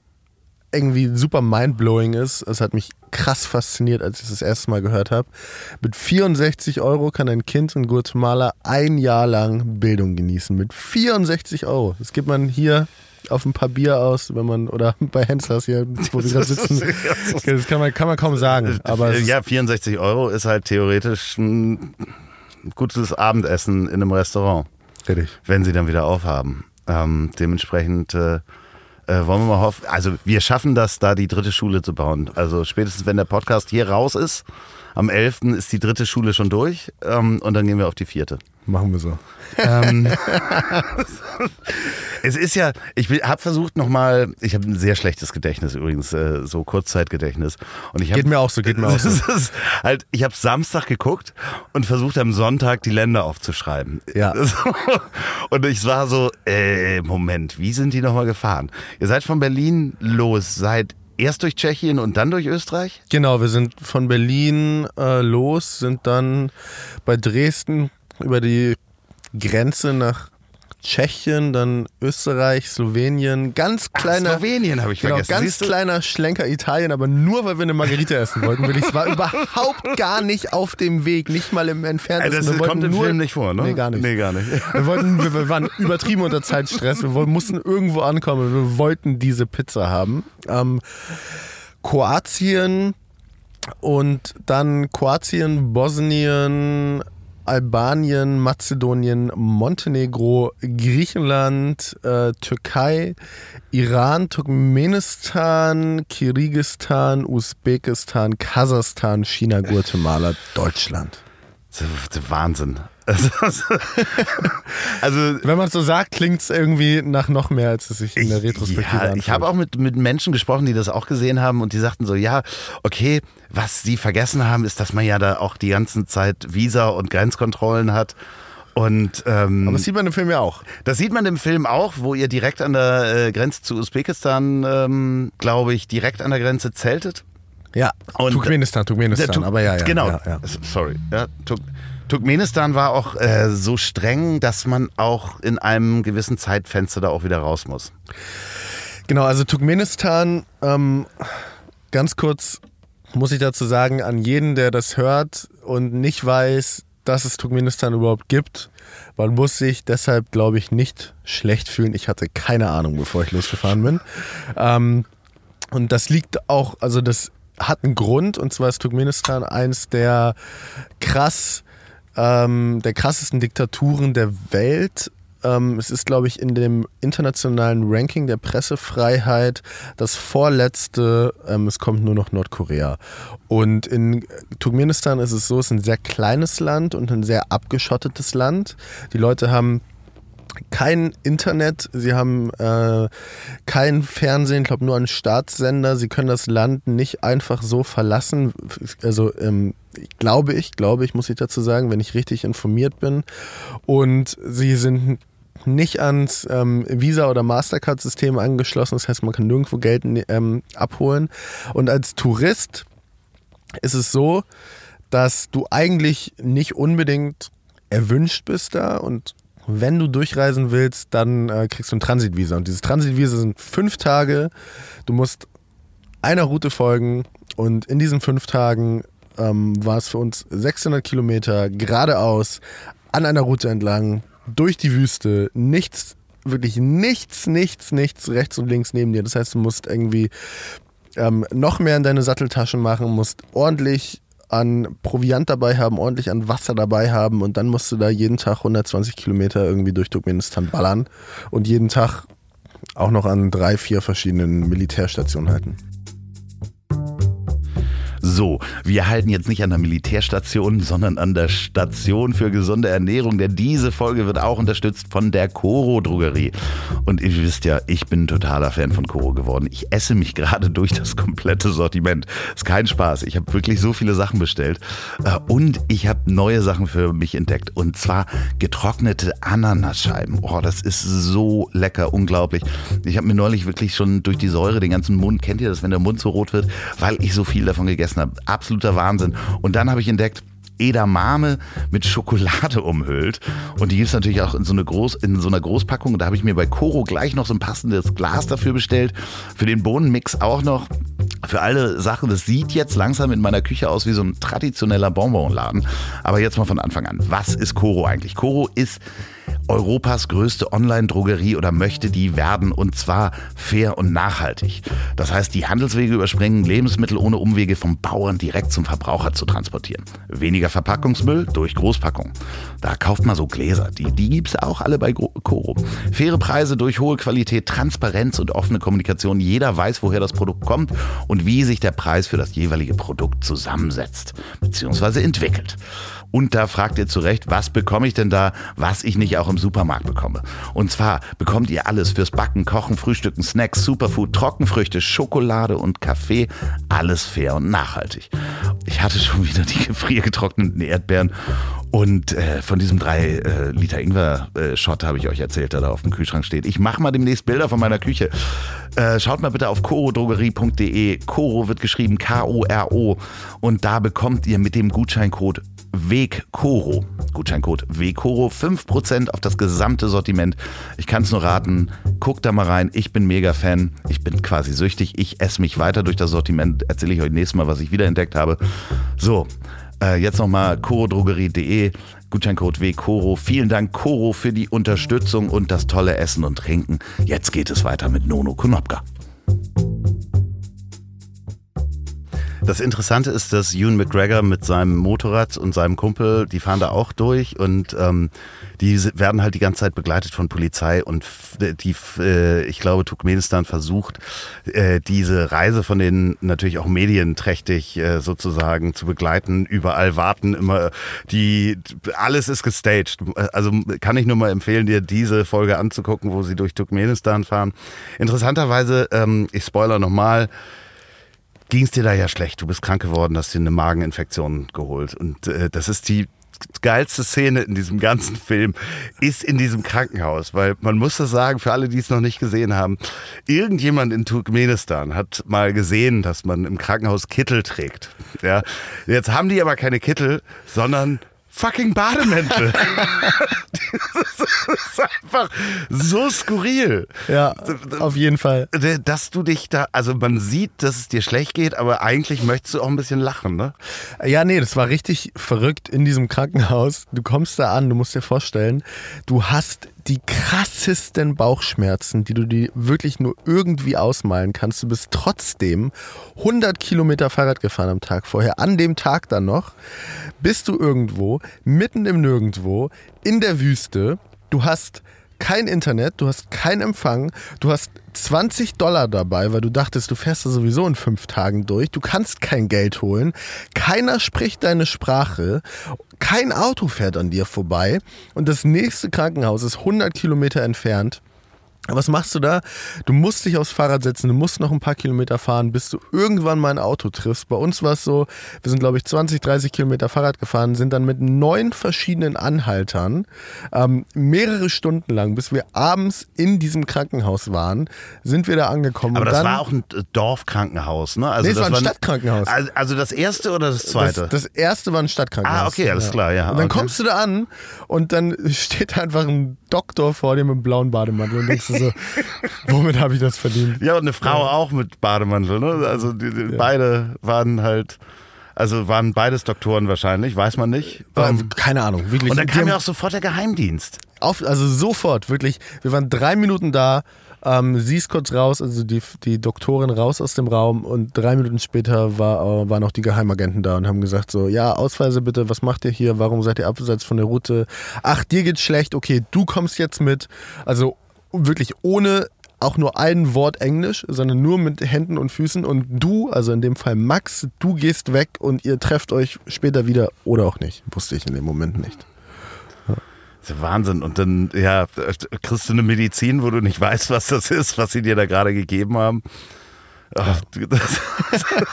irgendwie super mindblowing ist. Es hat mich krass fasziniert, als ich das erste Mal gehört habe. Mit 64 Euro kann ein Kind in Guatemala ein Jahr lang Bildung genießen. Mit 64 Euro. Das gibt man hier auf ein paar Bier aus, wenn man, oder bei Henslers hier, wo wir gerade sitzen. Das kann man, kann man kaum sagen. Aber ja, 64 Euro ist halt theoretisch ein gutes Abendessen in einem Restaurant. Richtig. Wenn sie dann wieder aufhaben. Ähm, dementsprechend äh, äh, wollen wir mal hoffen, also wir schaffen das, da die dritte Schule zu bauen. Also spätestens, wenn der Podcast hier raus ist, am 11. ist die dritte Schule schon durch ähm, und dann gehen wir auf die vierte. Machen wir so. Ähm, es ist ja, ich habe versucht nochmal, ich habe ein sehr schlechtes Gedächtnis übrigens, äh, so Kurzzeitgedächtnis. Und ich hab, geht mir auch so, geht mir auch so. halt, ich habe Samstag geguckt und versucht am Sonntag die Länder aufzuschreiben. Ja. Und ich war so, äh, Moment, wie sind die nochmal gefahren? Ihr seid von Berlin los, seid erst durch Tschechien und dann durch Österreich? Genau, wir sind von Berlin äh, los, sind dann bei Dresden über die Grenze nach Tschechien, dann Österreich, Slowenien, ganz kleiner. Ach, Slowenien habe ich genau, vergessen. Ganz kleiner Schlenker Italien, aber nur weil wir eine Margarita essen wollten. Will ich. Es war überhaupt gar nicht auf dem Weg, nicht mal im entferntesten. Also das wir kommt im nur, Film nicht vor, ne? Nee, gar nicht. Nee, gar nicht. Wir, wollten, wir, wir waren übertrieben unter Zeitstress. Wir wollten, mussten irgendwo ankommen. Wir wollten diese Pizza haben. Ähm, Kroatien und dann Kroatien, Bosnien, Albanien, Mazedonien, Montenegro, Griechenland, äh, Türkei, Iran, Turkmenistan, Kirgisistan, Usbekistan, Kasachstan, China, Guatemala, Deutschland. Wahnsinn. Also, Wenn man es so sagt, klingt es irgendwie nach noch mehr, als es sich in der Retrospektive ja, anfühlt. Ich habe auch mit, mit Menschen gesprochen, die das auch gesehen haben und die sagten so, ja, okay, was sie vergessen haben, ist, dass man ja da auch die ganze Zeit Visa und Grenzkontrollen hat. Und ähm, Aber das sieht man im Film ja auch. das sieht man im Film auch, wo ihr direkt an der äh, Grenze zu Usbekistan, ähm, glaube ich, direkt an der Grenze zeltet. Ja, Und- Turkmenistan, Turkmenistan, Tur- aber ja, ja. Genau, Ja, ja. sorry. Ja, Tur Turkmenistan war auch äh, so streng, dass man auch in einem gewissen Zeitfenster da auch wieder raus muss. Genau, also Turkmenistan, ähm, ganz kurz muss ich dazu sagen, an jeden, der das hört und nicht weiß, dass es Turkmenistan überhaupt gibt, man muss sich deshalb, glaube ich, nicht schlecht fühlen. Ich hatte keine Ahnung, bevor ich losgefahren bin. Ähm, und das liegt auch, also das hat einen Grund, und zwar ist Turkmenistan eins der krass, ähm, der krassesten Diktaturen der Welt. Ähm, es ist, glaube ich, in dem internationalen Ranking der Pressefreiheit das vorletzte. Ähm, es kommt nur noch Nordkorea. Und in Turkmenistan ist es so, es ist ein sehr kleines Land und ein sehr abgeschottetes Land. Die Leute haben kein Internet, sie haben äh, kein Fernsehen, ich glaube nur einen Staatssender. Sie können das Land nicht einfach so verlassen. Also ähm, glaube ich, glaube ich, muss ich dazu sagen, wenn ich richtig informiert bin. Und sie sind nicht ans ähm, Visa- oder Mastercard-System angeschlossen. Das heißt, man kann nirgendwo Geld ähm, abholen. Und als Tourist ist es so, dass du eigentlich nicht unbedingt erwünscht bist da und wenn du durchreisen willst, dann äh, kriegst du ein Transitvisa. Und dieses Transitvisa sind fünf Tage. Du musst einer Route folgen. Und in diesen fünf Tagen ähm, war es für uns 600 Kilometer geradeaus an einer Route entlang, durch die Wüste. Nichts, wirklich nichts, nichts, nichts rechts und links neben dir. Das heißt, du musst irgendwie ähm, noch mehr in deine Satteltaschen machen, musst ordentlich an Proviant dabei haben, ordentlich an Wasser dabei haben und dann musst du da jeden Tag 120 Kilometer irgendwie durch Turkmenistan ballern und jeden Tag auch noch an drei, vier verschiedenen Militärstationen halten. So, wir halten jetzt nicht an der Militärstation, sondern an der Station für gesunde Ernährung, denn diese Folge wird auch unterstützt von der Coro Drogerie. Und ihr wisst ja, ich bin ein totaler Fan von Coro geworden. Ich esse mich gerade durch das komplette Sortiment. Ist kein Spaß. Ich habe wirklich so viele Sachen bestellt äh, und ich habe neue Sachen für mich entdeckt und zwar getrocknete Ananasscheiben. Oh, das ist so lecker, unglaublich. Ich habe mir neulich wirklich schon durch die Säure den ganzen Mund, kennt ihr das, wenn der Mund so rot wird, weil ich so viel davon gegessen habe. Absoluter Wahnsinn. Und dann habe ich entdeckt, Edamame mit Schokolade umhüllt. Und die gibt es natürlich auch in so, eine Groß, in so einer Großpackung. Und da habe ich mir bei Coro gleich noch so ein passendes Glas dafür bestellt. Für den Bohnenmix auch noch. Für alle Sachen, das sieht jetzt langsam in meiner Küche aus wie so ein traditioneller Bonbonladen. Aber jetzt mal von Anfang an. Was ist Coro eigentlich? Coro ist Europas größte Online-Drogerie oder möchte die werden und zwar fair und nachhaltig. Das heißt, die Handelswege überspringen, Lebensmittel ohne Umwege vom Bauern direkt zum Verbraucher zu transportieren. Weniger Verpackungsmüll durch Großpackung. Da kauft man so Gläser, die, die gibt es auch alle bei Coro. Faire Preise durch hohe Qualität, Transparenz und offene Kommunikation. Jeder weiß, woher das Produkt kommt und wie sich der Preis für das jeweilige Produkt zusammensetzt bzw. entwickelt. Und da fragt ihr zu Recht, was bekomme ich denn da, was ich nicht auch im Supermarkt bekomme? Und zwar bekommt ihr alles fürs Backen, Kochen, Frühstücken, Snacks, Superfood, Trockenfrüchte, Schokolade und Kaffee. Alles fair und nachhaltig. Ich hatte schon wieder die gefriergetrockneten Erdbeeren und äh, von diesem 3 äh, Liter Ingwer-Shot habe ich euch erzählt, der da auf dem Kühlschrank steht. Ich mache mal demnächst Bilder von meiner Küche. Äh, schaut mal bitte auf korodrogerie.de. Koro wird geschrieben K-O-R-O. Und da bekommt ihr mit dem Gutscheincode WEGKORO, Gutscheincode WEGKORO, 5% auf das gesamte Sortiment. Ich kann es nur raten, guckt da mal rein. Ich bin mega Fan. Ich bin quasi süchtig. Ich esse mich weiter durch das Sortiment. Erzähle ich euch nächstes Mal, was ich wiederentdeckt habe. So, äh, jetzt nochmal korodrogerie.de, Gutscheincode WKORO. Vielen Dank, Koro, für die Unterstützung und das tolle Essen und Trinken. Jetzt geht es weiter mit Nono Konopka. Das Interessante ist, dass Ewan McGregor mit seinem Motorrad und seinem Kumpel, die fahren da auch durch und ähm, die werden halt die ganze Zeit begleitet von Polizei und die, äh, ich glaube, Turkmenistan versucht, äh, diese Reise von denen natürlich auch medienträchtig äh, sozusagen zu begleiten. Überall warten immer die, alles ist gestaged. Also kann ich nur mal empfehlen, dir diese Folge anzugucken, wo sie durch Turkmenistan fahren. Interessanterweise, ähm, ich spoiler nochmal, ging es dir da ja schlecht. Du bist krank geworden, hast dir eine Mageninfektion geholt. Und äh, das ist die geilste Szene in diesem ganzen Film, ist in diesem Krankenhaus. Weil man muss das sagen, für alle, die es noch nicht gesehen haben, irgendjemand in Turkmenistan hat mal gesehen, dass man im Krankenhaus Kittel trägt. Ja, jetzt haben die aber keine Kittel, sondern fucking Bademäntel. das ist einfach so skurril. Ja, auf jeden Fall. Dass du dich da, also man sieht, dass es dir schlecht geht, aber eigentlich möchtest du auch ein bisschen lachen, ne? Ja, nee, das war richtig verrückt in diesem Krankenhaus. Du kommst da an, du musst dir vorstellen, du hast die krassesten Bauchschmerzen, die du dir wirklich nur irgendwie ausmalen kannst. Du bist trotzdem 100 Kilometer Fahrrad gefahren am Tag vorher. An dem Tag dann noch bist du irgendwo, mitten im Nirgendwo, in der Wüste. Du hast kein Internet, du hast keinen Empfang, du hast 20 Dollar dabei, weil du dachtest, du fährst da sowieso in fünf Tagen durch, du kannst kein Geld holen, keiner spricht deine Sprache, kein Auto fährt an dir vorbei und das nächste Krankenhaus ist 100 Kilometer entfernt. Was machst du da? Du musst dich aufs Fahrrad setzen, du musst noch ein paar Kilometer fahren, bis du irgendwann mal ein Auto triffst. Bei uns war es so, wir sind glaube ich 20, 30 Kilometer Fahrrad gefahren, sind dann mit neun verschiedenen Anhaltern ähm, mehrere Stunden lang, bis wir abends in diesem Krankenhaus waren, sind wir da angekommen. Aber das dann, war auch ein Dorfkrankenhaus, ne? Also nee, das war ein Stadtkrankenhaus. Also das erste oder das zweite? Das, das erste war ein Stadtkrankenhaus. Ah, okay, alles ja. klar, ja. Und dann okay. kommst du da an und dann steht einfach ein Doktor vor dir mit einem blauen Bademantel und denkst du so, womit habe ich das verdient? Ja, und eine Frau ja. auch mit Bademantel, ne? Also die, die ja. beide waren halt. Also waren beides Doktoren wahrscheinlich, weiß man nicht. Ähm, Keine Ahnung, wirklich. Und dann kam ja auch sofort der Geheimdienst. Auf, also sofort, wirklich. Wir waren drei Minuten da, ähm, sie ist kurz raus, also die, die Doktorin raus aus dem Raum und drei Minuten später war, äh, waren auch die Geheimagenten da und haben gesagt so, ja, Ausweise bitte, was macht ihr hier, warum seid ihr abseits von der Route? Ach, dir geht's schlecht, okay, du kommst jetzt mit. Also wirklich ohne auch nur ein Wort Englisch, sondern nur mit Händen und Füßen und du, also in dem Fall Max, du gehst weg und ihr trefft euch später wieder oder auch nicht. Wusste ich in dem Moment nicht. Das ist Wahnsinn. Und dann, ja, kriegst du eine Medizin, wo du nicht weißt, was das ist, was sie dir da gerade gegeben haben. Ach, das,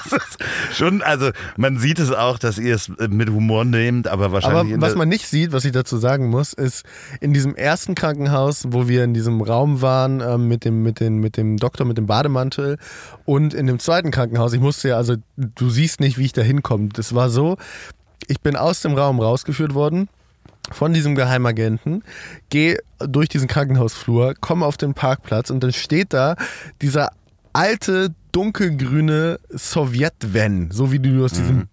das ist schon, also man sieht es auch, dass ihr es mit Humor nehmt, aber wahrscheinlich. Aber was man nicht sieht, was ich dazu sagen muss, ist in diesem ersten Krankenhaus, wo wir in diesem Raum waren äh, mit, dem, mit, den, mit dem Doktor mit dem Bademantel und in dem zweiten Krankenhaus, ich musste ja, also du siehst nicht, wie ich da hinkomme. Das war so, ich bin aus dem Raum rausgeführt worden von diesem Geheimagenten, gehe durch diesen Krankenhausflur, komme auf den Parkplatz und dann steht da dieser alte dunkelgrüne Sowjet-Van, so wie du aus diesem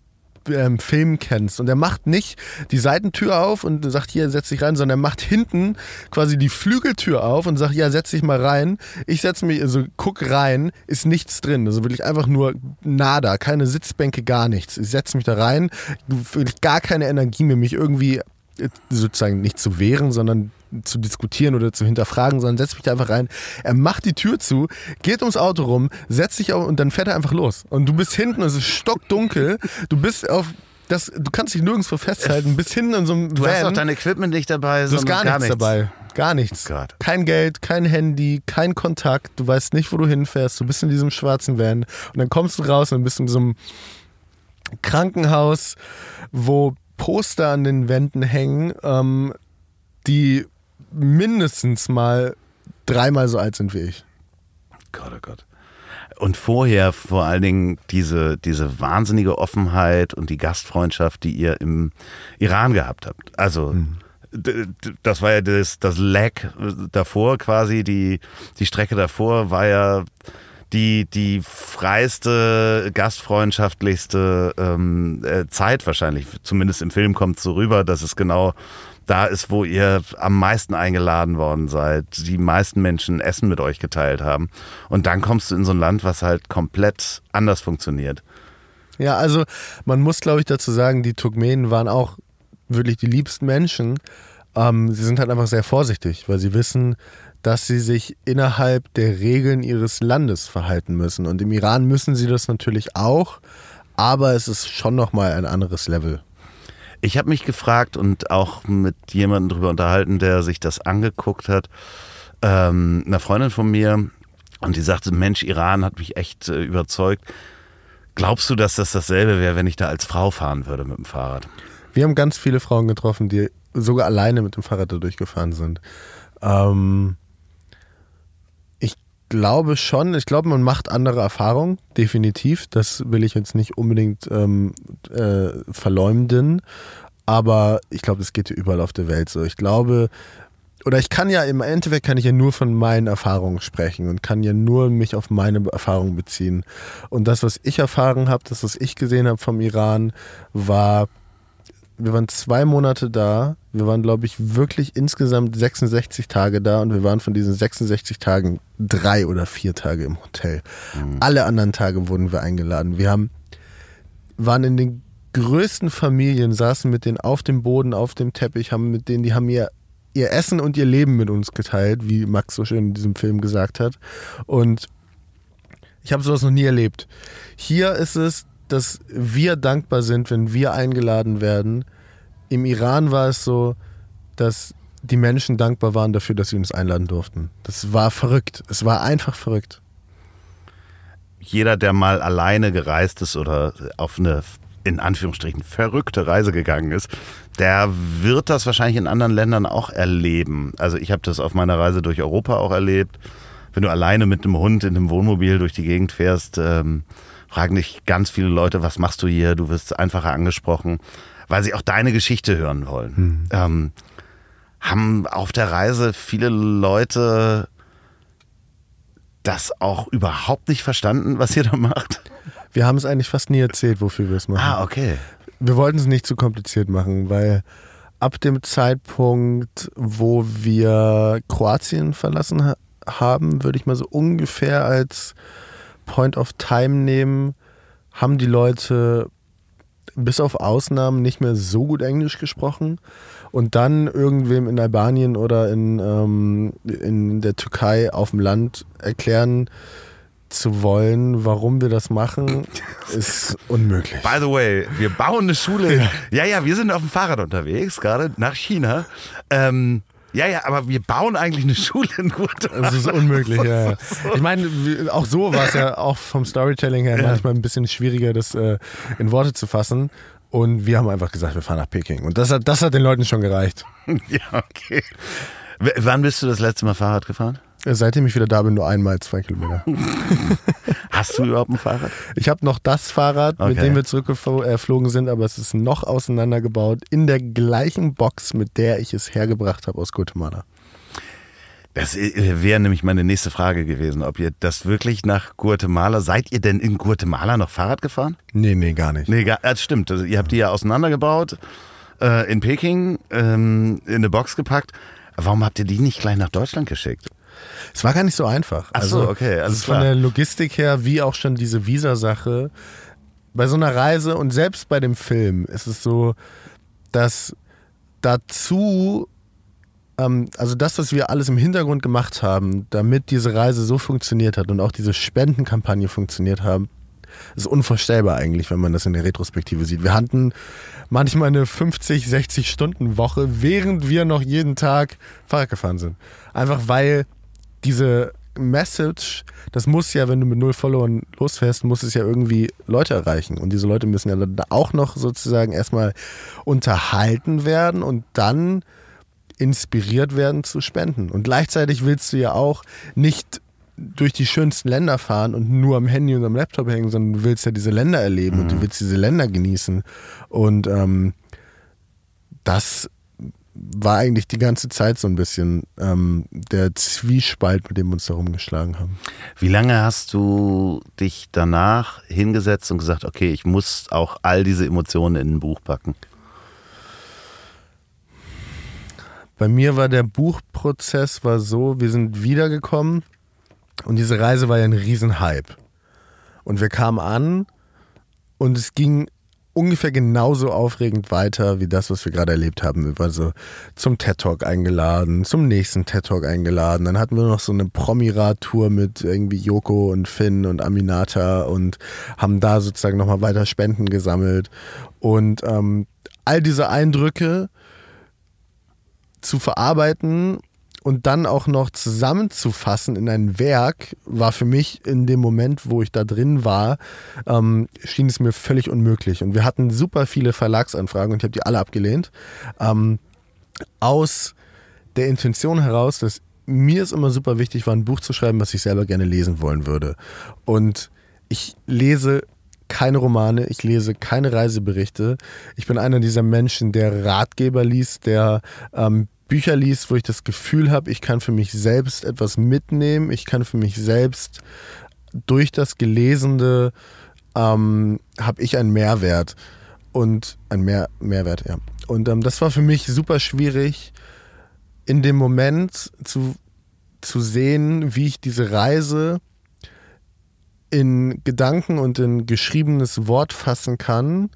ähm, Film kennst. Und er macht nicht die Seitentür auf und sagt, hier, setz dich rein, sondern er macht hinten quasi die Flügeltür auf und sagt, ja, setz dich mal rein. Ich setze mich, also guck rein, ist nichts drin. Also wirklich einfach nur nada, keine Sitzbänke, gar nichts. Ich setze mich da rein, wirklich gar keine Energie mehr, mich irgendwie äh, sozusagen nicht zu wehren, sondern zu diskutieren oder zu hinterfragen, sondern setzt mich da einfach rein. Er macht die Tür zu, geht ums Auto rum, setzt sich auf und dann fährt er einfach los. Und du bist hinten, es ist stockdunkel, du bist auf das, du kannst dich nirgendwo festhalten, bist hinten in so einem Du Van. hast doch dein Equipment nicht dabei. Du hast sondern gar, nichts dabei. Gar nichts. Oh. Kein Geld, kein Handy, kein Kontakt. Du weißt nicht, wo du hinfährst. Du bist in diesem schwarzen Van. Und dann kommst du raus und bist in so einem Krankenhaus, wo Poster an den Wänden hängen, ähm, die mindestens mal dreimal so alt sind wie ich. Gott, oh Gott. Und vorher vor allen Dingen diese, diese wahnsinnige Offenheit und die Gastfreundschaft, die ihr im Iran gehabt habt. Also, d- das war ja das, das Lag davor quasi, die, die Strecke davor war ja die, die freiste, gastfreundschaftlichste ähm, äh, Zeit wahrscheinlich. Zumindest im Film kommt es so rüber, dass es genau da ist, wo ihr am meisten eingeladen worden seid, die meisten Menschen Essen mit euch geteilt haben. Und dann kommst du in so ein Land, was halt komplett anders funktioniert. Ja, also man muss, glaube ich, dazu sagen, die Turkmenen waren auch wirklich die liebsten Menschen. Ähm, sie sind halt einfach sehr vorsichtig, weil sie wissen, dass sie sich innerhalb der Regeln ihres Landes verhalten müssen. Und im Iran müssen sie das natürlich auch, aber es ist schon nochmal ein anderes Level. Ich habe mich gefragt und auch mit jemandem darüber unterhalten, der sich das angeguckt hat, ähm, einer Freundin von mir, und die sagte, Mensch, Iran hat mich echt äh, überzeugt. Glaubst du, dass das dasselbe wäre, wenn ich da als Frau fahren würde mit dem Fahrrad? Wir haben ganz viele Frauen getroffen, die sogar alleine mit dem Fahrrad da durchgefahren sind. Ähm, glaube schon, ich glaube, man macht andere Erfahrungen, definitiv. Das will ich jetzt nicht unbedingt ähm, äh, verleumden, aber ich glaube, es geht überall auf der Welt so. Ich glaube, oder ich kann ja im Endeffekt kann ich ja nur von meinen Erfahrungen sprechen und kann ja nur mich auf meine Erfahrungen beziehen. Und das, was ich erfahren habe, das, was ich gesehen habe vom Iran, war wir waren zwei Monate da. Wir waren, glaube ich, wirklich insgesamt 66 Tage da und wir waren von diesen 66 Tagen drei oder vier Tage im Hotel. Alle anderen Tage wurden wir eingeladen. Wir haben, waren in den größten Familien, saßen mit denen auf dem Boden, auf dem Teppich, haben mit denen, die haben ihr, ihr Essen und ihr Leben mit uns geteilt, wie Max so schön in diesem Film gesagt hat. Und ich habe sowas noch nie erlebt. Hier ist es, dass wir dankbar sind, wenn wir eingeladen werden. Im Iran war es so, dass die Menschen dankbar waren dafür, dass sie uns einladen durften. Das war verrückt. Es war einfach verrückt. Jeder, der mal alleine gereist ist oder auf eine in Anführungsstrichen verrückte Reise gegangen ist, der wird das wahrscheinlich in anderen Ländern auch erleben. Also ich habe das auf meiner Reise durch Europa auch erlebt. Wenn du alleine mit einem Hund in einem Wohnmobil durch die Gegend fährst, ähm, fragen dich ganz viele Leute, was machst du hier? Du wirst einfacher angesprochen, weil sie auch deine Geschichte hören wollen. Ähm, haben auf der Reise viele Leute das auch überhaupt nicht verstanden, was ihr da macht? Wir haben es eigentlich fast nie erzählt, wofür wir es machen. Ah, okay. wir wollten es nicht zu kompliziert machen, weil ab dem Zeitpunkt, wo wir Kroatien verlassen ha haben, würde ich mal so ungefähr als Point of Time nehmen, haben die Leute bis auf Ausnahmen nicht mehr so gut Englisch gesprochen. Und dann irgendwem in Albanien oder in, ähm, in der Türkei auf dem Land erklären zu wollen, warum wir das machen, ist unmöglich. By the way, wir bauen eine Schule. Ja, ja, ja wir sind auf dem Fahrrad unterwegs, gerade nach China. Ähm, ja, ja, aber wir bauen eigentlich eine Schule in Guatemala. Das ist unmöglich, ja. ja. Ich meine, auch so war es ja auch vom Storytelling her ja. manchmal ein bisschen schwieriger, das äh, in Worte zu fassen. Und wir haben einfach gesagt, wir fahren nach Peking. Und das hat, das hat den Leuten schon gereicht. Ja, okay. W wann bist du das letzte Mal Fahrrad gefahren? Seitdem ich wieder da bin, nur einmal zwei Kilometer. Hast du überhaupt ein Fahrrad? Ich habe noch das Fahrrad, okay. mit dem wir zurückgeflogen sind, aber es ist noch auseinandergebaut in der gleichen Box, mit der ich es hergebracht habe aus Guatemala. Das äh, wäre nämlich meine nächste Frage gewesen, ob ihr das wirklich nach Guatemala, seid ihr denn in Guatemala noch Fahrrad gefahren? Nee, nee, gar nicht. Nee, gar, das stimmt. Also, ihr habt die ja auseinandergebaut, äh, in Peking, ähm, in eine Box gepackt. Warum habt ihr die nicht gleich nach Deutschland geschickt? Es war gar nicht so einfach. Ach so, also, okay. Also von der Logistik her, wie auch schon diese Visa-Sache. Bei so einer Reise und selbst bei dem Film ist es so, dass dazu, ähm, also das, was wir alles im Hintergrund gemacht haben, damit diese Reise so funktioniert hat und auch diese Spendenkampagne funktioniert haben, ist unvorstellbar eigentlich, wenn man das in der Retrospektive sieht. Wir hatten manchmal eine 50, 60 Stunden Woche, während wir noch jeden Tag Fahrrad gefahren sind. Einfach weil diese Message, das muss ja, wenn du mit null Followern losfährst, muss es ja irgendwie Leute erreichen. Und diese Leute müssen ja dann auch noch sozusagen erstmal unterhalten werden und dann inspiriert werden zu spenden. Und gleichzeitig willst du ja auch nicht durch die schönsten Länder fahren und nur am Handy und am Laptop hängen, sondern du willst ja diese Länder erleben mhm. und du mhm. willst diese Länder genießen. Und ähm, das war eigentlich die ganze Zeit so ein bisschen ähm, der Zwiespalt, mit dem wir uns da rumgeschlagen haben. Wie lange hast du dich danach hingesetzt und gesagt, okay, ich muss auch all diese Emotionen in ein Buch packen? Bei mir war der Buchprozess war so, wir sind wiedergekommen und diese Reise war ja ein Riesenhype. Und wir kamen an und es ging ungefähr genauso aufregend weiter wie das, was wir gerade erlebt haben. Wir waren so zum TED Talk eingeladen, zum nächsten TED Talk eingeladen. Dann hatten wir noch so eine Promi-Rad-Tour mit irgendwie Joko und Finn und Aminata und haben da sozusagen nochmal weiter Spenden gesammelt. Und ähm, all diese Eindrücke zu verarbeiten und dann auch noch zusammenzufassen in ein Werk, war für mich in dem Moment, wo ich da drin war, ähm, schien es mir völlig unmöglich. Und wir hatten super viele Verlagsanfragen und ich habe die alle abgelehnt. Ähm, aus der Intention heraus, dass mir es immer super wichtig war, ein Buch zu schreiben, was ich selber gerne lesen wollen würde. Und ich lese keine Romane, ich lese keine Reiseberichte. Ich bin einer dieser Menschen, der Ratgeber liest, der ähm, Bücher liest, wo ich das Gefühl habe, ich kann für mich selbst etwas mitnehmen, ich kann für mich selbst durch das Gelesene ähm, habe ich einen Mehrwert und ein Mehr, Mehrwert, ja. Und ähm, das war für mich super schwierig, in dem Moment zu, zu sehen, wie ich diese Reise in Gedanken und in geschriebenes Wort fassen kann,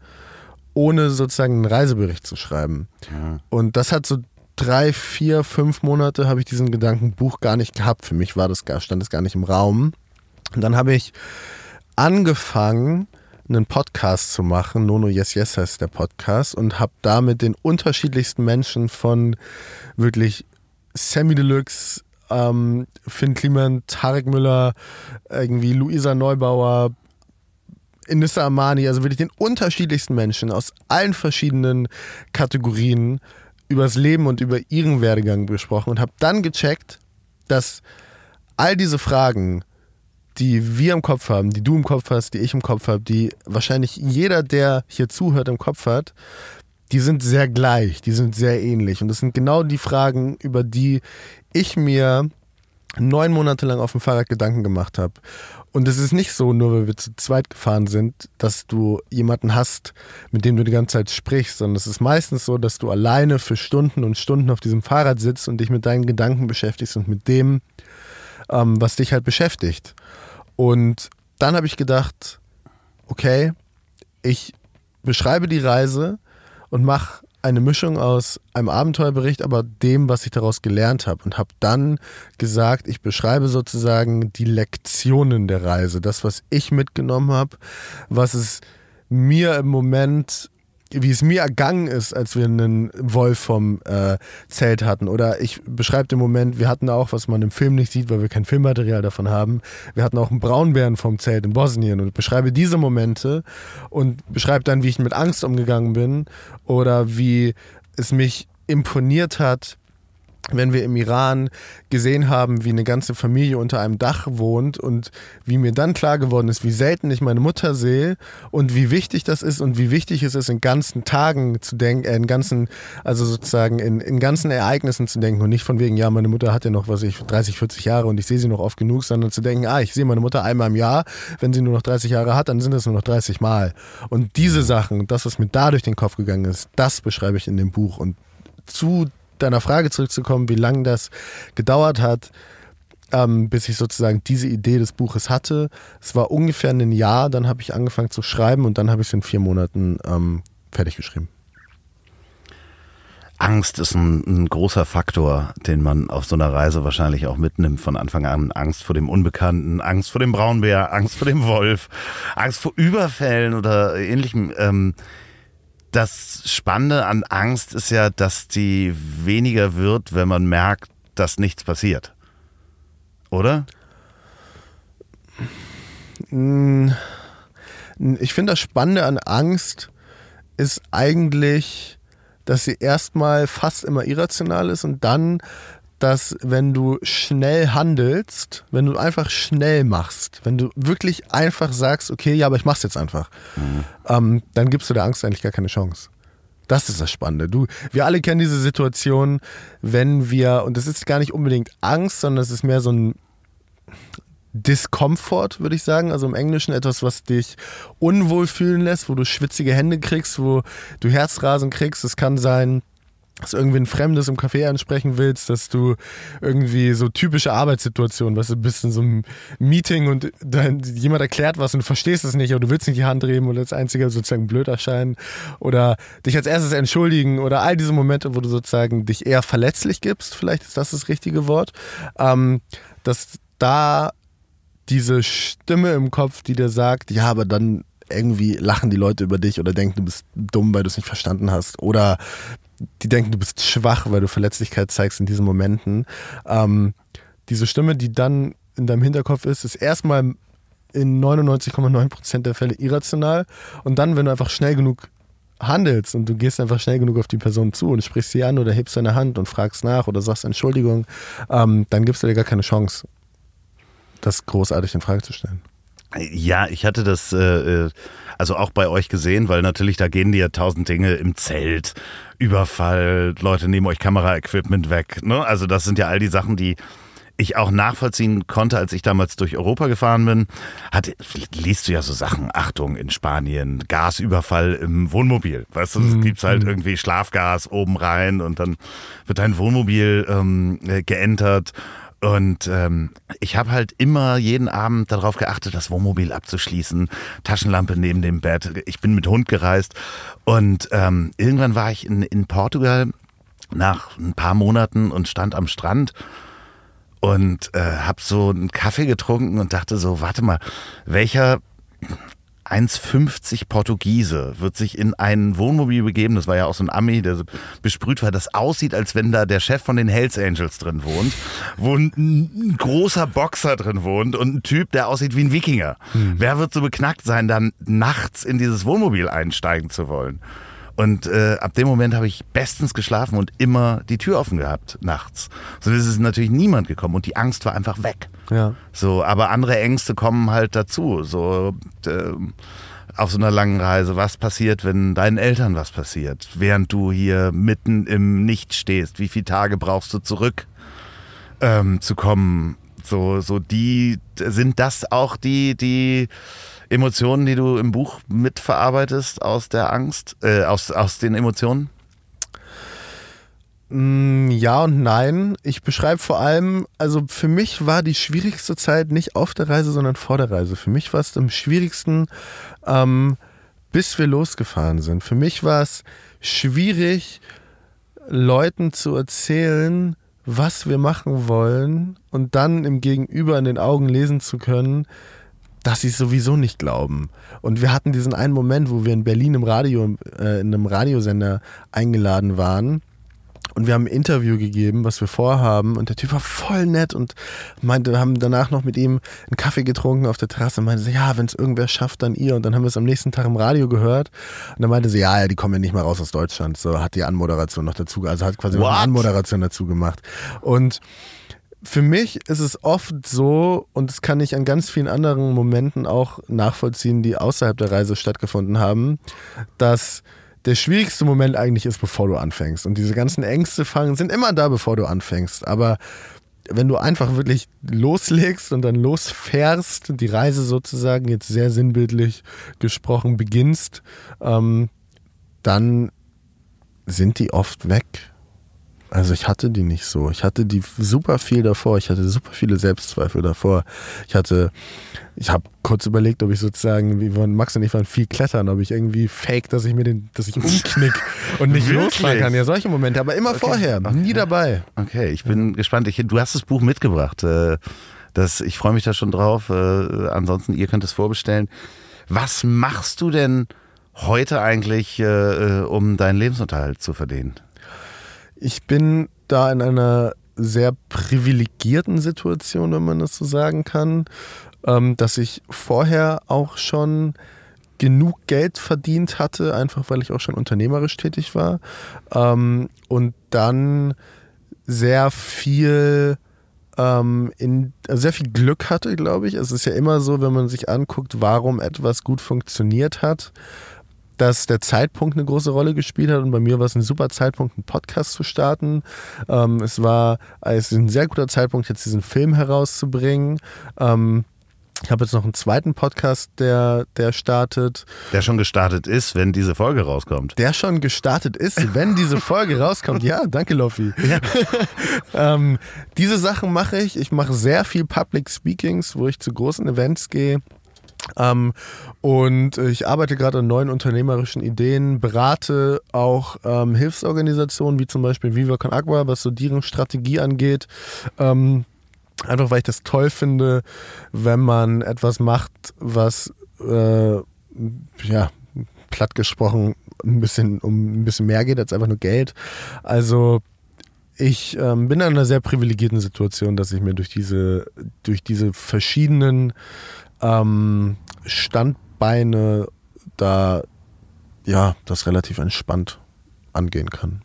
ohne sozusagen einen Reisebericht zu schreiben. Ja. Und das hat so drei, vier, fünf Monate habe ich diesen Gedankenbuch gar nicht gehabt. Für mich war das gar, stand es gar nicht im Raum. Und dann habe ich angefangen, einen Podcast zu machen. Nono Yes Yes heißt der Podcast und habe da mit den unterschiedlichsten Menschen von wirklich Sammy Deluxe, ähm, Finn Kliman, Tarek Müller, irgendwie Luisa Neubauer, Inissa Amani, also wirklich den unterschiedlichsten Menschen aus allen verschiedenen Kategorien über das Leben und über ihren Werdegang besprochen und habe dann gecheckt, dass all diese Fragen, die wir im Kopf haben, die du im Kopf hast, die ich im Kopf habe, die wahrscheinlich jeder, der hier zuhört, im Kopf hat, die sind sehr gleich, die sind sehr ähnlich. Und das sind genau die Fragen, über die ich mir neun Monate lang auf dem Fahrrad Gedanken gemacht habe. Und es ist nicht so, nur weil wir zu zweit gefahren sind, dass du jemanden hast, mit dem du die ganze Zeit sprichst, sondern es ist meistens so, dass du alleine für Stunden und Stunden auf diesem Fahrrad sitzt und dich mit deinen Gedanken beschäftigst und mit dem, ähm, was dich halt beschäftigt. Und dann habe ich gedacht, okay, ich beschreibe die Reise und mache eine Mischung aus einem Abenteuerbericht, aber dem, was ich daraus gelernt habe. Und habe dann gesagt, ich beschreibe sozusagen die Lektionen der Reise, das, was ich mitgenommen habe, was es mir im Moment wie es mir ergangen ist, als wir einen Wolf vom äh, Zelt hatten. Oder ich beschreibe den Moment, wir hatten auch, was man im Film nicht sieht, weil wir kein Filmmaterial davon haben, wir hatten auch einen Braunbären vom Zelt in Bosnien und beschreibe diese Momente und beschreibe dann, wie ich mit Angst umgegangen bin oder wie es mich imponiert hat, wenn wir im Iran gesehen haben, wie eine ganze Familie unter einem Dach wohnt und wie mir dann klar geworden ist, wie selten ich meine Mutter sehe und wie wichtig das ist und wie wichtig es ist, in ganzen Tagen zu denken, äh, in ganzen, also sozusagen in, in ganzen Ereignissen zu denken und nicht von wegen, ja, meine Mutter hat ja noch, was ich, 30, 40 Jahre und ich sehe sie noch oft genug, sondern zu denken, ah, ich sehe meine Mutter einmal im Jahr, wenn sie nur noch 30 Jahre hat, dann sind es nur noch 30 Mal. Und diese Sachen, das, was mir da durch den Kopf gegangen ist, das beschreibe ich in dem Buch und zu deiner Frage zurückzukommen, wie lange das gedauert hat, ähm, bis ich sozusagen diese Idee des Buches hatte. Es war ungefähr ein Jahr, dann habe ich angefangen zu schreiben und dann habe ich es in vier Monaten ähm, fertig geschrieben. Angst ist ein, ein, großer Faktor, den man auf so einer Reise wahrscheinlich auch mitnimmt von Anfang an. Angst vor dem Unbekannten, Angst vor dem Braunbär, Angst vor dem Wolf, Angst vor Überfällen oder ähnlichem. Ähm, das Spannende an Angst ist ja, dass die weniger wird, wenn man merkt, dass nichts passiert. Oder? Hm, ich finde, das Spannende an Angst ist eigentlich, dass sie erstmal fast immer irrational ist und dann dass wenn du schnell handelst, wenn du einfach schnell machst, wenn du wirklich einfach sagst, okay, ja, aber ich mach's jetzt einfach, mhm. ähm, dann gibst du der Angst eigentlich gar keine Chance. Das ist das Spannende. Du, wir alle kennen diese Situation, wenn wir, und das ist gar nicht unbedingt Angst, sondern es ist mehr so ein Discomfort, würde ich sagen. Also im Englischen etwas, was dich unwohl fühlen lässt, wo du schwitzige Hände kriegst, wo du Herzrasen kriegst. Es kann sein, dass du irgendwie ein Fremdes im Café ansprechen willst, dass du irgendwie so typische Arbeitssituationen, weißt du, bist in so einem Meeting und dann jemand erklärt was und du verstehst es nicht, aber du willst nicht die Hand drehen oder als einziger sozusagen blöd erscheinen oder dich als erstes entschuldigen oder all diese Momente, wo du sozusagen dich eher verletzlich gibst, vielleicht ist das das richtige Wort, ähm, dass da diese Stimme im Kopf, die dir sagt, ja, aber dann irgendwie lachen die Leute über dich oder denken, du bist dumm, weil du es nicht verstanden hast. Oder die denken, du bist schwach, weil du Verletzlichkeit zeigst in diesen Momenten. Ähm, diese Stimme, die dann in deinem Hinterkopf ist, ist erstmal in 99,9% der Fälle irrational. Und dann, wenn du einfach schnell genug handelst und du gehst einfach schnell genug auf die Person zu und sprichst sie an oder hebst deine Hand und fragst nach oder sagst Entschuldigung, ähm, dann gibst du dir gar keine Chance, das großartig in Frage zu stellen. Ja, ich hatte das äh, äh, also auch bei euch gesehen, weil natürlich da gehen dir tausend Dinge im Zelt, Überfall, Leute nehmen euch Kameraequipment weg. Ne? Also das sind ja all die Sachen, die ich auch nachvollziehen konnte, als ich damals durch Europa gefahren bin, hat, liest du ja so Sachen, Achtung, in Spanien, Gasüberfall im Wohnmobil. Weißt du, es mhm. gibt halt mhm. irgendwie Schlafgas oben rein und dann wird dein Wohnmobil ähm, geentert und ähm, ich habe halt immer jeden Abend darauf geachtet, das Wohnmobil abzuschließen, Taschenlampe neben dem Bett. Ich bin mit Hund gereist und ähm, irgendwann war ich in, in Portugal nach ein paar Monaten und stand am Strand und äh, habe so einen Kaffee getrunken und dachte so, warte mal, welcher 1,50 Portugiese wird sich in ein Wohnmobil begeben. Das war ja auch so ein Ami, der so besprüht war. Das aussieht, als wenn da der Chef von den Hells Angels drin wohnt, wo ein, großer Boxer drin wohnt und ein Typ, der aussieht wie ein Wikinger. Hm. Wer wird so beknackt sein, dann nachts in dieses Wohnmobil einsteigen zu wollen? Und äh, ab dem Moment habe ich bestens geschlafen und immer die Tür offen gehabt nachts. So ist es natürlich niemand gekommen und die Angst war einfach weg. Ja. So, aber andere Ängste kommen halt dazu. So äh, auf so einer langen Reise, was passiert, wenn deinen Eltern was passiert, während du hier mitten im Nicht stehst? Wie viele Tage brauchst du zurück ähm, zu kommen? So, so die sind das auch die, die Emotionen, die du im Buch mitverarbeitest aus der Angst, äh, aus, aus den Emotionen? Mm, ja und nein. Ich beschreibe vor allem, also für mich war die schwierigste Zeit nicht auf der Reise, sondern vor der Reise. Für mich war es am schwierigsten, ähm, bis wir losgefahren sind. Für mich war es schwierig, Leuten zu erzählen, was wir machen wollen und dann im Gegenüber in den Augen lesen zu können, dass sie es sowieso nicht glauben. Und wir hatten diesen einen Moment, wo wir in Berlin im Radio, äh, in einem Radiosender eingeladen waren und wir haben ein Interview gegeben, was wir vorhaben. Und der Typ war voll nett und meinte, haben danach noch mit ihm einen Kaffee getrunken auf der Terrasse und meinte, sie, ja, wenn es irgendwer schafft, dann ihr. Und dann haben wir es am nächsten Tag im Radio gehört. Und dann meinte sie, ja, ja, die kommen ja nicht mal raus aus Deutschland. So hat die Anmoderation noch dazu, also hat quasi noch eine Anmoderation dazu gemacht. Und für mich ist es oft so, und das kann ich an ganz vielen anderen Momenten auch nachvollziehen, die außerhalb der Reise stattgefunden haben, dass der schwierigste Moment eigentlich ist, bevor du anfängst. Und diese ganzen Ängste fangen, sind immer da, bevor du anfängst. Aber wenn du einfach wirklich loslegst und dann losfährst, die Reise sozusagen jetzt sehr sinnbildlich gesprochen beginnst, ähm, dann sind die oft weg. Also ich hatte die nicht so. Ich hatte die super viel davor. Ich hatte super viele Selbstzweifel davor. Ich hatte, ich habe kurz überlegt, ob ich sozusagen, wie von Max und ich waren viel klettern, ob ich irgendwie fake, dass ich mir den, dass ich umknick und nicht losfahren kann. Ja, solche Momente, aber immer okay. vorher, okay. nie dabei. Okay, ich bin ja. gespannt. Ich, du hast das Buch mitgebracht. Äh, das, ich freue mich da schon drauf. Äh, ansonsten, ihr könnt es vorbestellen. Was machst du denn heute eigentlich, äh, um deinen Lebensunterhalt zu verdienen? Ich bin da in einer sehr privilegierten Situation, wenn man das so sagen kann, ähm, dass ich vorher auch schon genug Geld verdient hatte, einfach weil ich auch schon unternehmerisch tätig war ähm, und dann sehr viel ähm, in, also sehr viel Glück hatte, glaube ich. Es ist ja immer so, wenn man sich anguckt, warum etwas gut funktioniert hat, dass der Zeitpunkt eine große Rolle gespielt hat und bei mir war es ein super Zeitpunkt, einen Podcast zu starten. Ähm, es war es ein sehr guter Zeitpunkt, jetzt diesen Film herauszubringen. Ähm, ich habe jetzt noch einen zweiten Podcast, der, der startet. Der schon gestartet ist, wenn diese Folge rauskommt. Der schon gestartet ist, wenn diese Folge rauskommt. Ja, danke, Loffi. Ja. ähm, diese Sachen mache ich. Ich mache sehr viel Public Speakings, wo ich zu großen Events gehe. Ähm, und ich arbeite gerade an neuen unternehmerischen Ideen, berate auch ähm, Hilfsorganisationen wie zum Beispiel Viva Con Agua, was so deren Strategie angeht. Ähm, einfach weil ich das toll finde, wenn man etwas macht, was äh, ja platt gesprochen ein bisschen um ein bisschen mehr geht als einfach nur Geld. Also ich ähm, bin in einer sehr privilegierten Situation, dass ich mir durch diese, durch diese verschiedenen ähm, Standbeine da ja das relativ entspannt angehen kann.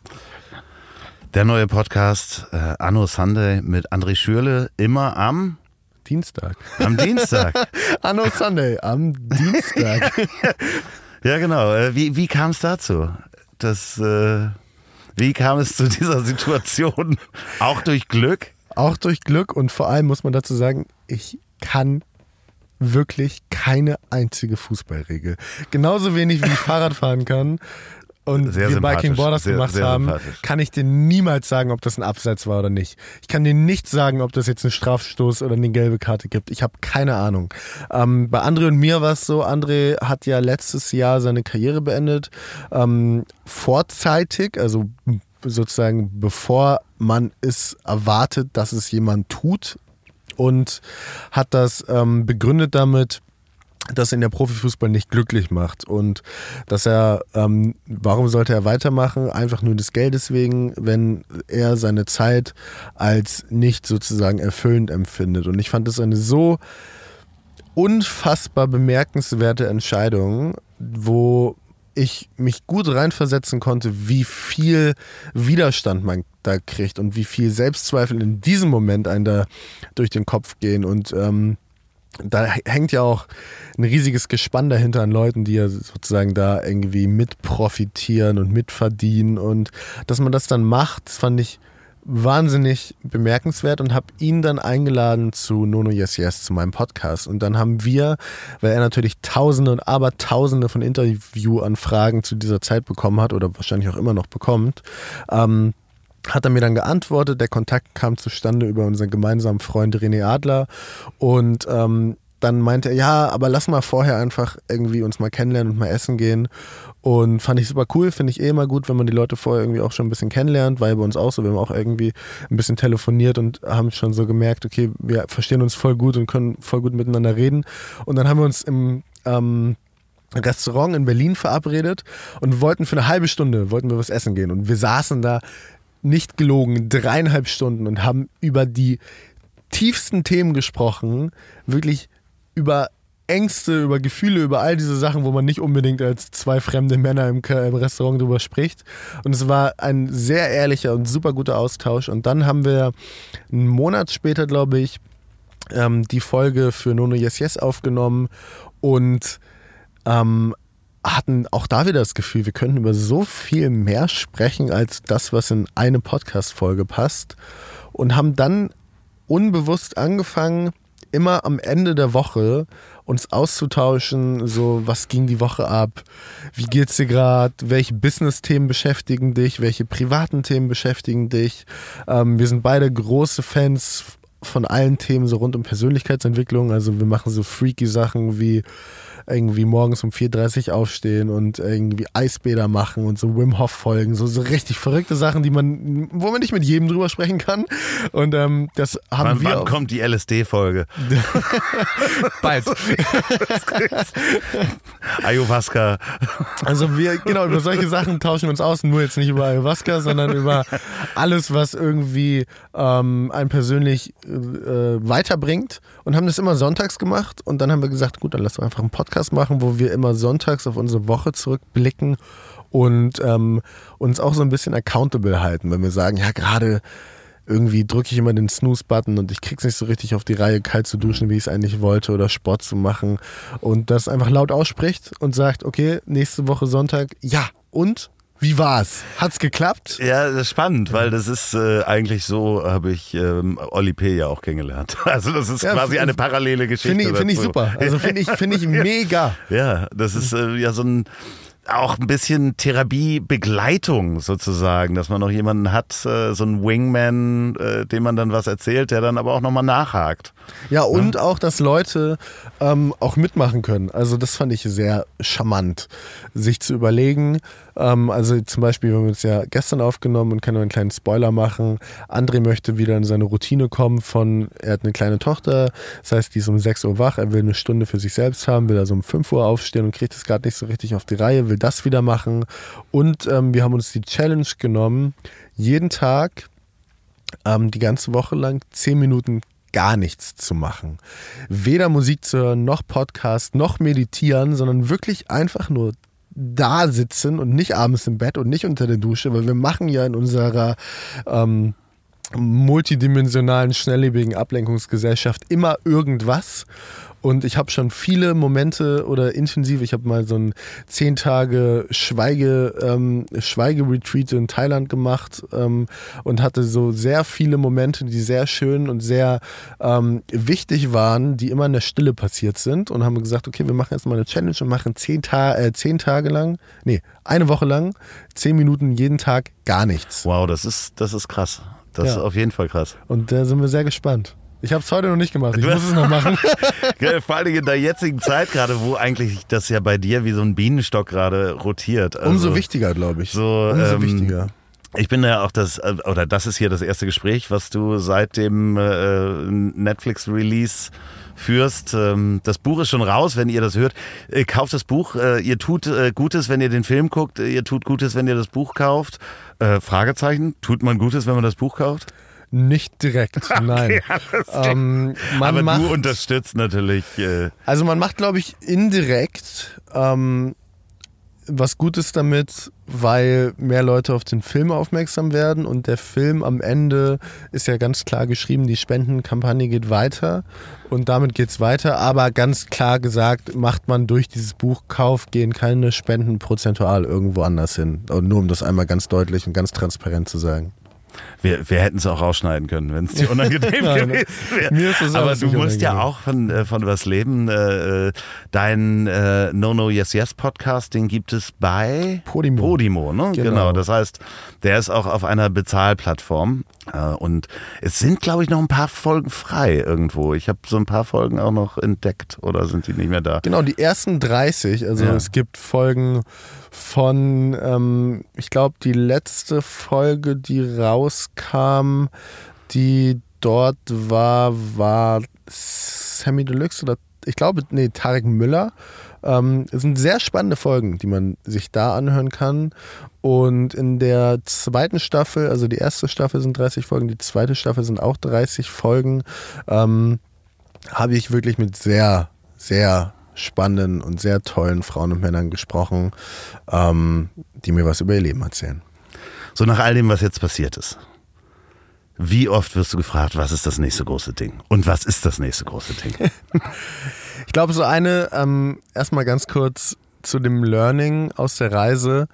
Der neue Podcast äh, Anno Sunday mit André Schürle immer am Dienstag. Am Dienstag. Anno Sunday am Dienstag. ja, genau. Äh, wie, wie kam es dazu? Das, äh, wie kam es zu dieser Situation? Auch durch Glück? Auch durch Glück und vor allem muss man dazu sagen, ich kann wirklich keine einzige Fußballregel. Genauso wenig wie ich Fahrrad fahren kann und sehr wir Biking Borders sehr, gemacht sehr haben, kann ich dir niemals sagen, ob das ein Abseits war oder nicht. Ich kann dir nicht sagen, ob das jetzt einen Strafstoß oder eine gelbe Karte gibt. Ich habe keine Ahnung. Ähm, bei André und mir war es so, André hat ja letztes Jahr seine Karriere beendet, ähm, vorzeitig, also sozusagen bevor man es erwartet, dass es jemand tut und hat das ähm, begründet damit, dass ihn der Profifußball nicht glücklich macht und dass er, ähm, warum sollte er weitermachen? Einfach nur des Geldes wegen, wenn er seine Zeit als nicht sozusagen erfüllend empfindet. Und ich fand das eine so unfassbar bemerkenswerte Entscheidung, wo ich mich gut reinversetzen konnte, wie viel Widerstand man da kriegt und wie viel Selbstzweifel in diesem Moment einen da durch den Kopf gehen. Und ähm, da hängt ja auch ein riesiges Gespann dahinter an Leuten, die ja sozusagen da irgendwie mit profitieren und mitverdienen. Und dass man das dann macht, fand ich wahnsinnig bemerkenswert und habe ihn dann eingeladen zu Nono Yes Yes, zu meinem Podcast. Und dann haben wir, weil er natürlich Tausende und Abertausende von Interviewanfragen zu dieser Zeit bekommen hat oder wahrscheinlich auch immer noch bekommt, ähm, hat er mir dann geantwortet. Der Kontakt kam zustande über unseren gemeinsamen Freund René Adler und ähm, dann meinte er, ja, aber lass mal vorher einfach irgendwie uns mal kennenlernen und mal essen gehen. Und fand ich super cool, finde ich eh immer gut, wenn man die Leute vorher irgendwie auch schon ein bisschen kennenlernt, weil bei uns auch so, wir haben auch irgendwie ein bisschen telefoniert und haben schon so gemerkt, okay, wir verstehen uns voll gut und können voll gut miteinander reden. Und dann haben wir uns im ähm, Restaurant in Berlin verabredet und wollten für eine halbe Stunde, wollten wir was essen gehen. Und wir saßen da, nicht gelogen, dreieinhalb Stunden und haben über die tiefsten Themen gesprochen, wirklich über Ängste, über Gefühle, über all diese Sachen, wo man nicht unbedingt als zwei fremde Männer im, im, Restaurant drüber spricht. Und es war ein sehr ehrlicher und super guter Austausch. Und dann haben wir einen Monat später, glaube ich, ähm, die Folge für Nono Yes Yes aufgenommen und ähm, hatten auch da wieder das Gefühl, wir könnten über so viel mehr sprechen als das, was in eine Podcast-Folge passt. Und haben dann unbewusst angefangen, immer am Ende der Woche uns auszutauschen, so was ging die Woche ab, wie geht's dir gerade, welche Business-Themen beschäftigen dich, welche privaten Themen beschäftigen dich. Ähm, wir sind beide große Fans von allen Themen so rund um Persönlichkeitsentwicklung. Also wir machen so freaky Sachen wie irgendwie morgens um 4.30 Uhr aufstehen und irgendwie Eisbäder machen und so Wim Hof folgen. So, so richtig verrückte Sachen, die man, wo man nicht mit jedem drüber sprechen kann. Und ähm, das haben wann, wir. Wann kommt die LSD-Folge? Bald. Ayahuasca. Also wir, genau, über solche Sachen tauschen wir uns aus, nur jetzt nicht über Ayahuasca, sondern über alles, was irgendwie ähm, einen persönlich äh, weiterbringt und haben das immer sonntags gemacht und dann haben wir gesagt, gut, dann lass doch einfach einen Podcast machen, wo wir immer sonntags auf unsere Woche zurückblicken und ähm, uns auch so ein bisschen accountable halten, wenn wir sagen, ja, gerade irgendwie drücke ich immer den Snooze-Button und ich krieg's nicht so richtig auf die Reihe, kalt zu duschen, wie ich es eigentlich wollte oder Sport zu machen. Und das einfach laut ausspricht und sagt, okay, nächste Woche Sonntag, ja, und wie war's? Hat's geklappt? Ja, das ist spannend, weil das ist äh, eigentlich so, habe ich ähm, Oli P. ja auch kennengelernt. Also das ist ja, quasi eine parallele Geschichte. Finde ich, find ich super. Also finde ich, find ich mega. Ja, das ist äh, ja so ein auch ein bisschen Therapiebegleitung sozusagen, dass man noch jemanden hat, äh, so einen Wingman, äh, dem man dann was erzählt, der dann aber auch nochmal nachhakt. Ja, und ja. auch, dass Leute ähm, auch mitmachen können. Also das fand ich sehr charmant, sich zu überlegen. Ähm, also zum Beispiel, wir haben uns ja gestern aufgenommen und können einen kleinen Spoiler machen. André möchte wieder in seine Routine kommen von, er hat eine kleine Tochter, das heißt, die ist um 6 Uhr wach, er will eine Stunde für sich selbst haben, will also um 5 Uhr aufstehen und kriegt es gerade nicht so richtig auf die Reihe, will das wieder machen. Und ähm, wir haben uns die Challenge genommen, jeden Tag ähm, die ganze Woche lang 10 Minuten gar nichts zu machen. Weder Musik zu hören, noch Podcast, noch meditieren, sondern wirklich einfach nur da sitzen und nicht abends im Bett und nicht unter der Dusche, weil wir machen ja in unserer ähm, multidimensionalen, schnelllebigen Ablenkungsgesellschaft immer irgendwas. Und ich habe schon viele Momente oder intensiv, ich habe mal so ein zehn Tage Schweige, ähm, Schweigeretreat in Thailand gemacht ähm, und hatte so sehr viele Momente, die sehr schön und sehr ähm, wichtig waren, die immer in der Stille passiert sind und haben gesagt, okay, wir machen jetzt mal eine Challenge und machen zehn, Ta äh, zehn Tage lang, nee, eine Woche lang, zehn Minuten jeden Tag gar nichts. Wow, das ist, das ist krass. Das ja. ist auf jeden Fall krass. Und da sind wir sehr gespannt. Ich habe es heute noch nicht gemacht. Ich muss es noch machen. Vor allem in der jetzigen Zeit gerade, wo eigentlich das ja bei dir wie so ein Bienenstock gerade rotiert. Also Umso wichtiger, glaube ich. So, Umso ähm, wichtiger. Ich bin ja auch das, äh, oder das ist hier das erste Gespräch, was du seit dem äh, Netflix-Release führst. Ähm, das Buch ist schon raus, wenn ihr das hört. Äh, kauft das Buch. Äh, ihr tut äh, Gutes, wenn ihr den Film guckt. Ihr tut Gutes, wenn ihr das Buch kauft. Äh, Fragezeichen. Tut man Gutes, wenn man das Buch kauft? Nicht direkt, nein. Okay, ähm, Aber macht, du unterstützt natürlich. Äh also man macht, glaube ich, indirekt ähm, was Gutes damit, weil mehr Leute auf den Film aufmerksam werden und der Film am Ende ist ja ganz klar geschrieben, die Spendenkampagne geht weiter und damit geht es weiter, aber ganz klar gesagt, macht man durch dieses Buchkauf gehen keine Spenden prozentual irgendwo anders hin. Und nur um das einmal ganz deutlich und ganz transparent zu sagen. Wir, wir hätten es auch rausschneiden können, wenn es dir unangenehm Nein, gewesen wäre. Mir ist es Aber du musst ja auch von, äh, von was leben. Äh, dein äh, No No Yes Yes Podcast, den gibt es bei Podimo. Podimo, ne? Genau. genau. Das heißt, der ist auch auf einer Bezahlplattform. Äh, Und es sind, glaube ich, noch ein paar Folgen frei irgendwo. Ich habe so ein paar Folgen auch noch entdeckt oder sind die nicht mehr da? Genau, die ersten 30. Also Ja. es gibt Folgen von, ähm, ich glaube, die letzte Folge, die rauskam, die dort war, war Sammy Deluxe oder ich glaube, nee, Tarek Müller. Ähm, es sind sehr spannende Folgen, die man sich da anhören kann. Und in der zweiten Staffel, also die erste Staffel sind 30 Folgen, die zweite Staffel sind auch 30 Folgen, ähm, habe ich wirklich mit sehr, sehr spannenden und sehr tollen Frauen und Männern gesprochen, ähm, die mir was über ihr Leben erzählen. So nach all dem, was jetzt passiert ist. Wie oft wirst du gefragt, was ist das nächste große Ding? Und was ist das nächste große Ding? Ich glaube, so eine, ähm, erstmal ganz kurz zu dem Learning aus der Reise,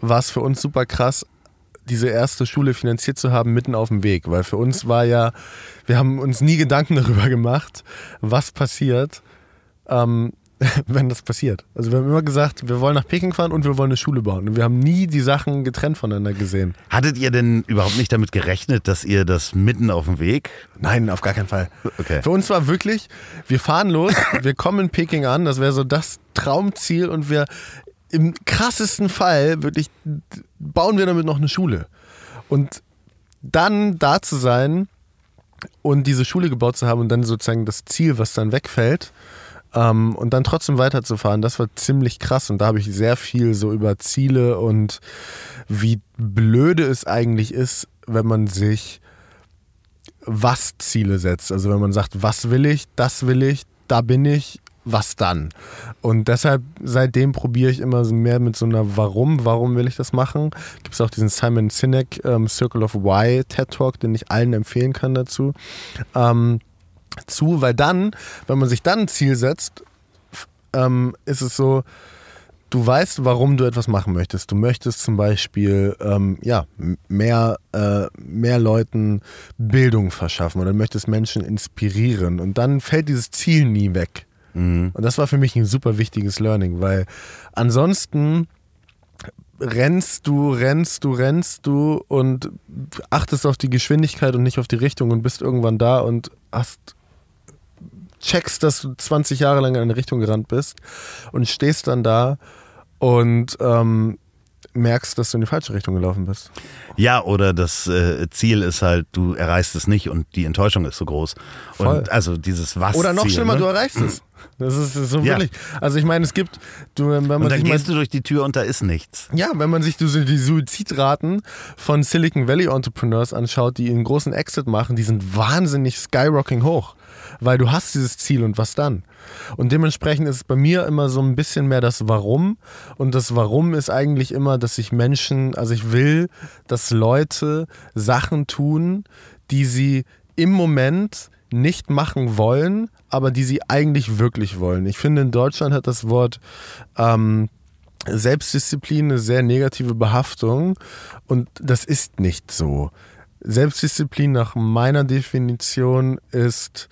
war es für uns super krass, diese erste Schule finanziert zu haben, mitten auf dem Weg. Weil für uns war ja, wir haben uns nie Gedanken darüber gemacht, was passiert, ähm, wenn das passiert. Also wir haben immer gesagt, wir wollen nach Peking fahren und wir wollen eine Schule bauen. Und wir haben nie die Sachen getrennt voneinander gesehen. Hattet ihr denn überhaupt nicht damit gerechnet, dass ihr das mitten auf dem Weg? Nein, auf gar keinen Fall. Okay. Für uns war wirklich, wir fahren los, wir kommen in Peking an, das wäre so das Traumziel und wir im krassesten Fall wirklich bauen wir damit noch eine Schule. Und dann da zu sein und diese Schule gebaut zu haben und dann sozusagen das Ziel, was dann wegfällt, ähm, und dann trotzdem weiterzufahren, das war ziemlich krass. Und da habe ich sehr viel so über Ziele und wie blöde es eigentlich ist, wenn man sich was Ziele setzt. Also wenn man sagt, was will ich, das will ich, da bin ich, was dann? Und deshalb seitdem probiere ich immer mehr mit so einer Warum, warum will ich das machen? Gibt es auch diesen Simon Sinek ähm, Circle of Why TED Talk, den ich allen empfehlen kann dazu. Ähm, zu, weil dann, wenn man sich dann ein Ziel setzt, ähm, ist es so, du weißt, warum du etwas machen möchtest. Du möchtest zum Beispiel ähm, ja, mehr, äh, mehr Leuten Bildung verschaffen oder du möchtest Menschen inspirieren und dann fällt dieses Ziel nie weg. Und das war für mich ein super wichtiges Learning, weil ansonsten rennst du, rennst du, rennst du und achtest auf die Geschwindigkeit und nicht auf die Richtung und bist irgendwann da und hast checkst, dass du 20 Jahre lang in eine Richtung gerannt bist und stehst dann da und ähm, merkst, dass du in die falsche Richtung gelaufen bist. Ja, oder das äh, Ziel ist halt, du erreichst es nicht und die Enttäuschung ist so groß. Voll. Und also dieses was. Oder noch schlimmer, ne? du erreichst es. Das ist so Ja. wirklich. Also ich meine, es gibt, du, wenn man Und dann sich mal gehst du durch die Tür und da ist nichts. Ja, wenn man sich die Suizidraten von Silicon Valley Entrepreneurs anschaut, die einen großen Exit machen, die sind wahnsinnig skyrocking hoch. Weil du hast dieses Ziel und was dann? Und dementsprechend ist es bei mir immer so ein bisschen mehr das Warum. Und das Warum ist eigentlich immer, dass sich Menschen, also ich will, dass Leute Sachen tun, die sie im Moment nicht machen wollen, aber die sie eigentlich wirklich wollen. Ich finde, in Deutschland hat das Wort ähm, Selbstdisziplin eine sehr negative Behaftung und das ist nicht so. Selbstdisziplin nach meiner Definition ist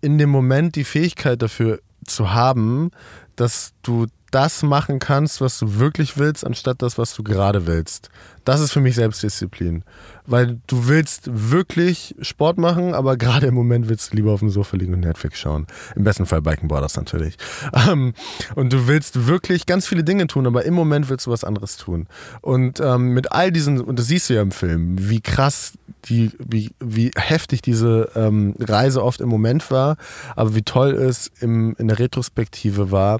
in dem Moment die Fähigkeit dafür zu haben, dass du das machen kannst, was du wirklich willst, anstatt das, was du gerade willst. Das ist für mich Selbstdisziplin. Weil du willst wirklich Sport machen, aber gerade im Moment willst du lieber auf dem Sofa liegen und Netflix schauen. Im besten Fall Biken Borders natürlich. Ähm, und du willst wirklich ganz viele Dinge tun, aber im Moment willst du was anderes tun. Und ähm, mit all diesen, und das siehst du ja im Film, wie krass, die, wie, wie heftig diese ähm, Reise oft im Moment war, aber wie toll es im, in der Retrospektive war,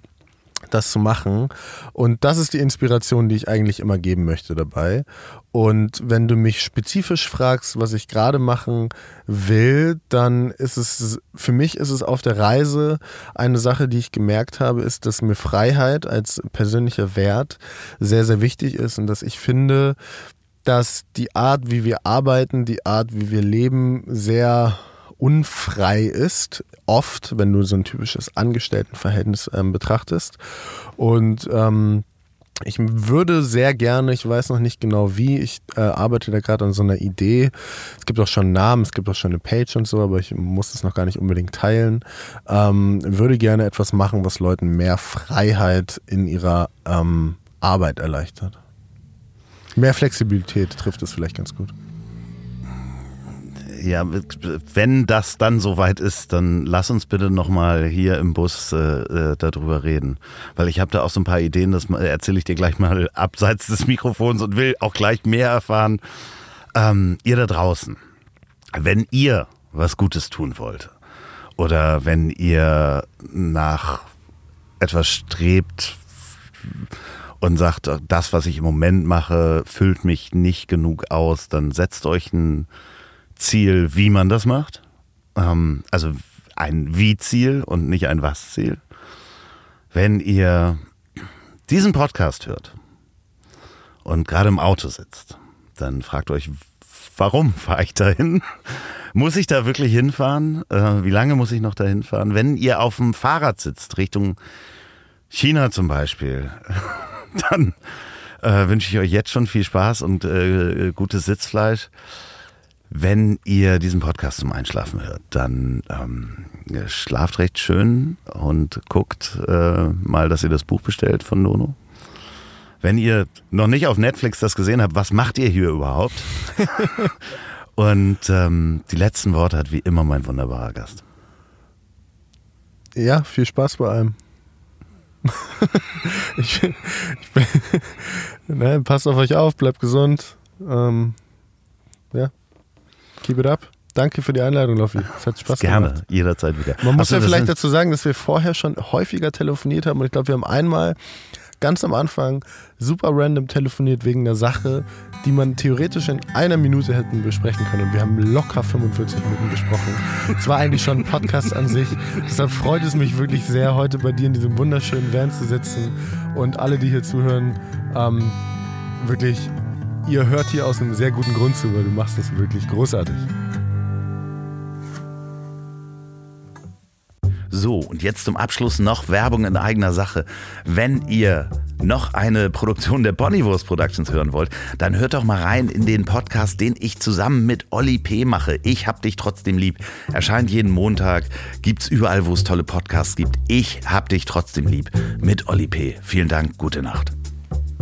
das zu machen. Und das ist die Inspiration, die ich eigentlich immer geben möchte dabei. Und wenn du mich spezifisch fragst, was ich gerade machen will, dann ist es, für mich ist es auf der Reise eine Sache, die ich gemerkt habe, ist, dass mir Freiheit als persönlicher Wert sehr, sehr wichtig ist und dass ich finde, dass die Art, wie wir arbeiten, die Art, wie wir leben, sehr unfrei ist, oft, wenn du so ein typisches Angestelltenverhältnis ähm, betrachtest. Und ähm, ich würde sehr gerne, ich weiß noch nicht genau wie, ich äh, arbeite da gerade an so einer Idee. Es gibt auch schon Namen, es gibt auch schon eine Page und so, aber ich muss es noch gar nicht unbedingt teilen. Ähm, würde gerne etwas machen, was Leuten mehr Freiheit in ihrer ähm, Arbeit erleichtert. Mehr Flexibilität trifft es vielleicht ganz gut. Ja, wenn das dann soweit ist, dann lass uns bitte nochmal hier im Bus äh, äh, darüber reden. Weil ich habe da auch so ein paar Ideen, das erzähle ich dir gleich mal abseits des Mikrofons und will auch gleich mehr erfahren. Ähm, ihr da draußen, wenn ihr was Gutes tun wollt oder wenn ihr nach etwas strebt und sagt, das, was ich im Moment mache, füllt mich nicht genug aus, dann setzt euch ein Ziel, wie man das macht. Ähm, also ein Wie-Ziel und nicht ein Was-Ziel. Wenn ihr diesen Podcast hört und gerade im Auto sitzt, dann fragt euch, warum fahre ich dahin? muss ich da wirklich hinfahren? Äh, wie lange muss ich noch dahin fahren? Wenn ihr auf dem Fahrrad sitzt, Richtung China zum Beispiel, dann äh, wünsche ich euch jetzt schon viel Spaß und äh, gutes Sitzfleisch. Wenn ihr diesen Podcast zum Einschlafen hört, dann ähm, schlaft recht schön und guckt äh, mal, dass ihr das Buch bestellt von Nono. Wenn ihr noch nicht auf Netflix das gesehen habt, was macht ihr hier überhaupt? und ähm, die letzten Worte hat wie immer mein wunderbarer Gast. Ja, viel Spaß bei allem. ich, ich bin, ne, passt auf euch auf, bleibt gesund. Ähm, ja, Keep it up. Danke für die Einladung, Loffi. Es hat Spaß Gerne, gemacht. Gerne, jederzeit wieder. Man muss ja vielleicht dazu sagen, dass wir vorher schon häufiger telefoniert haben und ich glaube, wir haben einmal ganz am Anfang super random telefoniert wegen einer Sache, die man theoretisch in einer Minute hätten besprechen können. Und wir haben locker 45 Minuten gesprochen. Es war eigentlich schon ein Podcast an sich. Deshalb freut es mich wirklich sehr, heute bei dir in diesem wunderschönen Van zu sitzen und alle, die hier zuhören, ähm, wirklich ihr hört hier aus einem sehr guten Grund zu, weil du machst das wirklich großartig. So, und jetzt zum Abschluss noch Werbung in eigener Sache. Wenn ihr noch eine Produktion der Bonnywurst Productions hören wollt, dann hört doch mal rein in den Podcast, den ich zusammen mit Olli P. mache. Ich hab dich trotzdem lieb. Erscheint jeden Montag, gibt's überall, wo es tolle Podcasts gibt. Ich hab dich trotzdem lieb mit Olli P. Vielen Dank, gute Nacht.